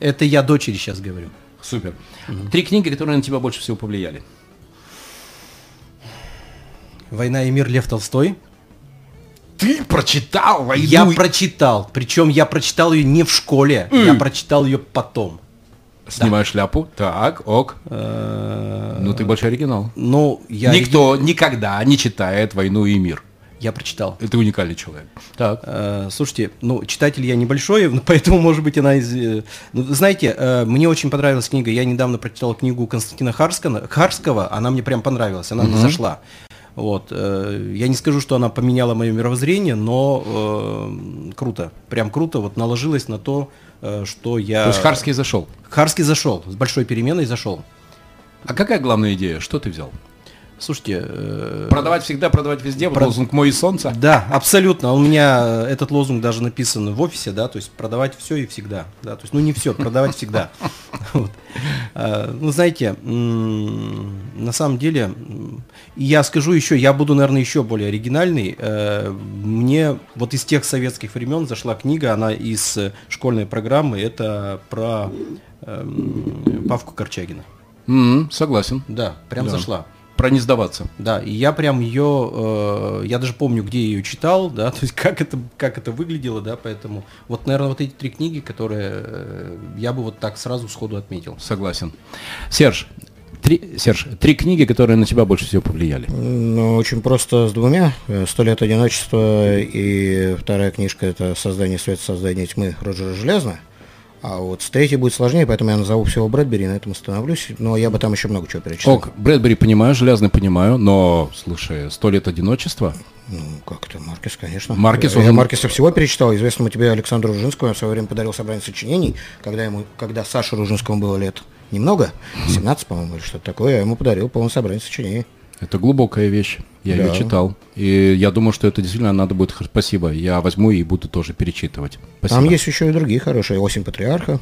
C: Это я дочери сейчас говорю.
A: Супер. Угу. Три книги, которые на тебя больше всего повлияли.
C: «Война и мир» Лев Толстой.
A: Ты прочитал
C: «Войну»? Я прочитал. Причем я прочитал ее не в школе, mm. я прочитал ее потом.
A: Снимаю да. шляпу. Так, ок. Э, ну ты больше оригинал.
C: Ну,
A: я... Никто никогда не читает «Войну и мир».
C: Я прочитал.
A: Это уникальный человек.
C: Так. Э, слушайте, ну, читатель я небольшой, поэтому, может быть, она из... Э, ну, знаете, э, мне очень понравилась книга. Я недавно прочитал книгу Константина Харского, Харского она мне прям понравилась, она угу. мне зашла. Вот. Э, я не скажу, что она поменяла мое мировоззрение, но э, круто. Прям круто вот наложилась на то, э, что я...
A: То есть Харский зашел?
C: Харский зашел, с большой переменой зашел.
A: А какая главная идея? Что ты взял?
C: Слушайте... Э,
A: продавать всегда, продавать везде, Про... лозунг «Мой и солнце».
C: Да, абсолютно. У меня этот лозунг даже написан в офисе, да, то есть продавать все и всегда. Да, то есть, ну не все, продавать всегда. А, ну, знаете, на самом деле, я скажу еще, я буду, наверное, еще более оригинальный. Э, мне вот из тех советских времен зашла книга, она из школьной программы, это про эм, Павку Корчагина.
A: согласен.
C: Да, прям зашла
A: про не сдаваться.
C: Да, и я прям ее, э, я даже помню, где я ее читал, да, то есть как это, как это выглядело, да, поэтому вот, наверное, вот эти три книги, которые э, я бы вот так сразу сходу отметил.
A: Согласен. Серж, Три, Серж, три книги, которые на тебя больше всего повлияли.
B: Ну, очень просто с двумя. «Сто лет одиночества» и вторая книжка – это «Создание света, создание тьмы» Роджера Железна. А вот с третьей будет сложнее, поэтому я назову всего Брэдбери, на этом остановлюсь. Но я бы там еще много чего перечислил. Ок,
A: Брэдбери понимаю, Железный понимаю, но, слушай, «Сто лет одиночества»
B: Ну, как это, Маркес, конечно.
A: Маркес,
B: я, он... Маркеса всего перечитал. Известному тебе Александру Ружинскому я в свое время подарил собрание сочинений, когда, ему, когда Саше Ружинскому было лет немного, 17, по-моему, или что-то такое, я ему подарил полное собрание сочинений.
A: Это глубокая вещь. Я да. ее читал. И я думаю, что это действительно надо будет... Спасибо. Я возьму и буду тоже перечитывать. Спасибо.
B: Там есть еще и другие хорошие. «Осень патриарха».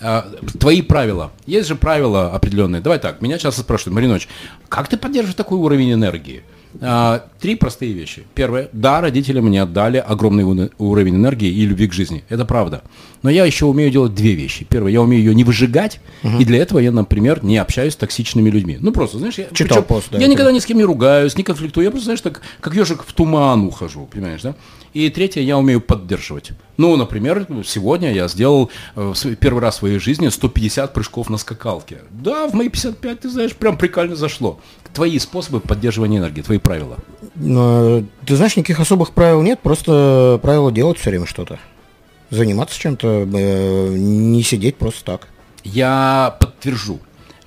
A: А, твои правила. Есть же правила определенные. Давай так, меня часто спрашивают, Маринович, как ты поддерживаешь такой уровень энергии? А, три простые вещи. Первое. Да, родители мне отдали огромный уровень энергии и любви к жизни. Это правда. Но я еще умею делать две вещи. Первое. Я умею ее не выжигать. Угу. И для этого я, например, не общаюсь с токсичными людьми. Ну, просто, знаешь, я,
B: Читал причем, пост,
A: да, я никогда ни с кем не ругаюсь, не конфликтую. Я просто, знаешь, так, как ежик в туман ухожу, понимаешь, да? И третье, я умею поддерживать. Ну, например, сегодня я сделал э, первый раз в своей жизни 150 прыжков на скакалке. Да, в мои 55, ты знаешь, прям прикольно зашло. Твои способы поддерживания энергии, твои правила.
B: Но, ты знаешь, никаких особых правил нет, просто правило делать все время что-то. Заниматься чем-то, э, не сидеть просто так.
A: Я подтвержу.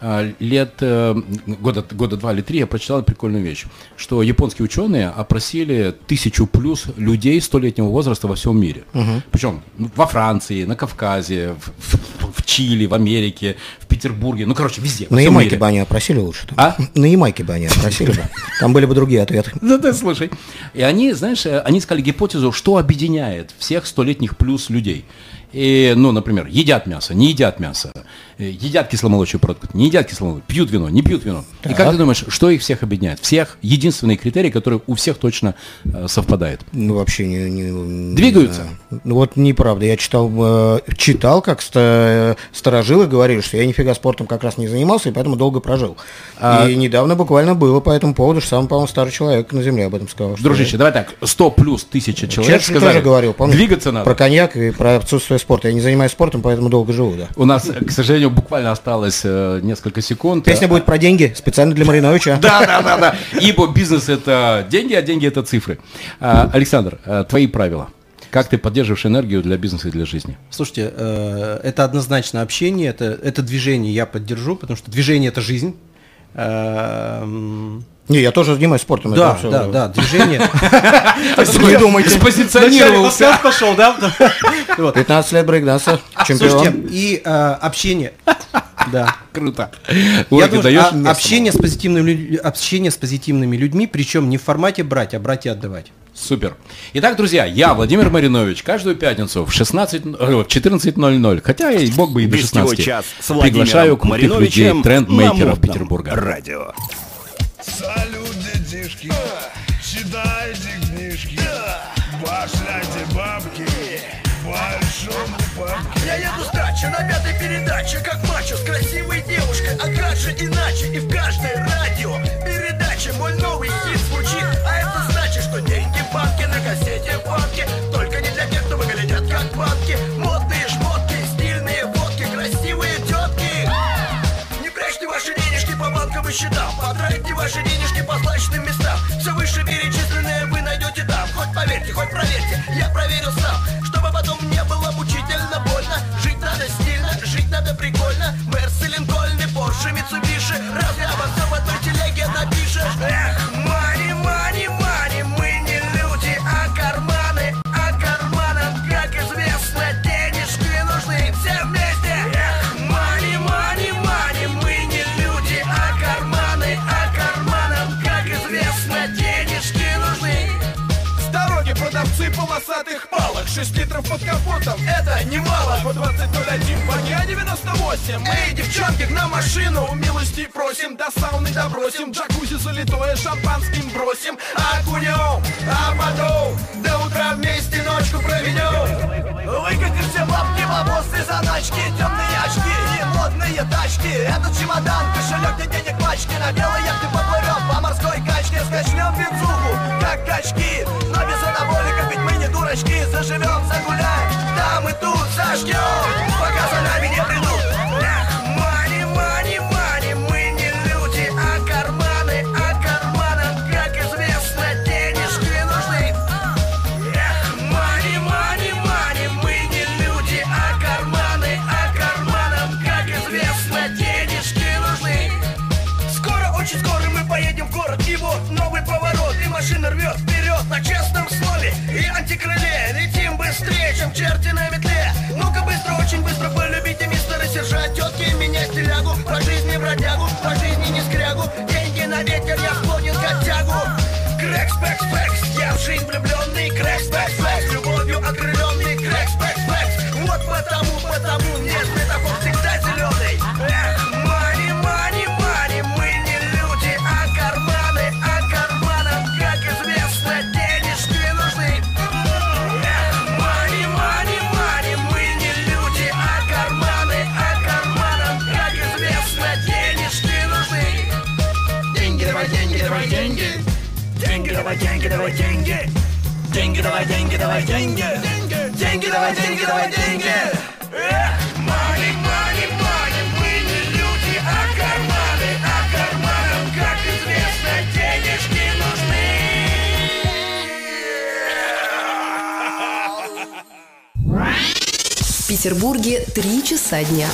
A: А, лет э, года, года два или три я прочитал прикольную вещь, что японские ученые опросили тысячу плюс людей столетнего возраста во всем мире. Угу. Причем во Франции, на Кавказе, в, в, в Чили, в Америке, в Петербурге, ну, короче, везде.
B: На Ямайке бы они опросили лучше. А? На Ямайке бы они опросили бы. Там были бы другие ответы.
A: Да, да, слушай. И они, знаешь, э, они искали гипотезу, что объединяет всех столетних плюс людей. И, ну, например, едят мясо, не едят мясо, э, едят кисломолочный продукт, не едят кисломолочный, пьют вино, не пьют вино. Так. И как ты думаешь, что их всех объединяет? Всех единственный критерий, который у всех точно э, совпадает.
B: Ну, вообще не... не
A: Двигаются.
B: Не, ну, вот неправда. Я читал, э, читал, как ста, старожилы говорили, что я нифига спортом как раз не занимался, и поэтому долго прожил. А... И недавно буквально было по этому поводу, что самый, по-моему, старый человек на Земле об этом сказал.
A: Дружище, давай так, 100 плюс тысяча человек
B: Черчилль сказали, тоже говорил,
A: помнишь, двигаться надо.
B: Про коньяк и про отсутствие спорта. Я не занимаюсь спортом, поэтому долго живу, да.
A: У нас, к сожалению, буквально осталось э, несколько секунд.
B: Песня будет про деньги, специально для Мариновича.
A: Да, да, да, да. Ибо бизнес это деньги, а деньги это цифры. А, Александр, твои правила. Как ты поддерживаешь энергию для бизнеса и для жизни?
C: Слушайте, э, это однозначно общение, это, это движение я поддержу, потому что движение это жизнь.
B: Не, я тоже занимаюсь спортом.
C: Да, да, да, движение.
A: Не думайте. Спозиционировался.
C: пошел, да?
B: 15 лет брейкданса,
C: чемпион. Слушайте, и э, общение.
A: Да. Круто.
C: Я думаю, а, общение, с позитивными, общение с позитивными людьми, причем не в формате брать, а брать и отдавать.
A: Супер. Итак, друзья, я, Владимир Маринович, каждую пятницу в 16, в 14.00, хотя и мог бы и до 16, час с приглашаю крутых людей, трендмейкеров Петербурга.
D: Радио. Салют, детишки, читайте книжки, башляйте бабки, большому папке.
E: Я еду с дачи на пятой передаче, как мачо с красивой девушкой, а как же иначе, и в каждой радио передаче мой новый хит звучит, а это значит, что деньги банки на кассете банки, только не для тех, кто выглядят как банки, модные по счетам, потратьте ваши денежки по злачным местам, все выше перечисленное вы найдете там, хоть поверьте, хоть проверьте, я проверил сам, чтобы потом не было мучительно больно, жить надо стильно, жить надо прикольно, Мерс Линкольн и Порше, Митсубиши,
D: 6 литров под капотом, это немало. По 20.01 по дня 98
E: Эй, девчонки, к нам машину,
D: Милости просим, до сауны добросим. Джакузи залитое, шампанским бросим.
E: Окунем, а потом до утра вместе ночку проведем. Вы как и все бабки, бабосы, заначки, темные очки и модные тачки. Этот чемодан, кошелек, где денег пачки, на белой яхте поплывем. По морской качке, скачнем бензугу, как качки. Но без дурачки, заживем, загуляем, там и тут зажгем, пока за нами не придут. Быстрее, чем черти на метле. Ну-ка быстро, очень быстро полюбите мистера сержант, тетки, меня стилягу, по жизни бродягу, по жизни не скрягу, деньги на ветер, я склонен к оттягу. Крэкс, пэкс, пэкс, я в жизнь влюбленный, крэкс, пэкс, пэкс, любовью окрыленный, крэкс, пэкс, пэкс. Вот потому, потому мне светофор давай Деньги, давай деньги, деньги. Давай деньги, давай деньги. Деньги, давай деньги, давай деньги. Эх, money, money, money, мы не люди, а карманы, а карманам, как известно, денежки нужны.
F: В Петербурге 3 часа дня.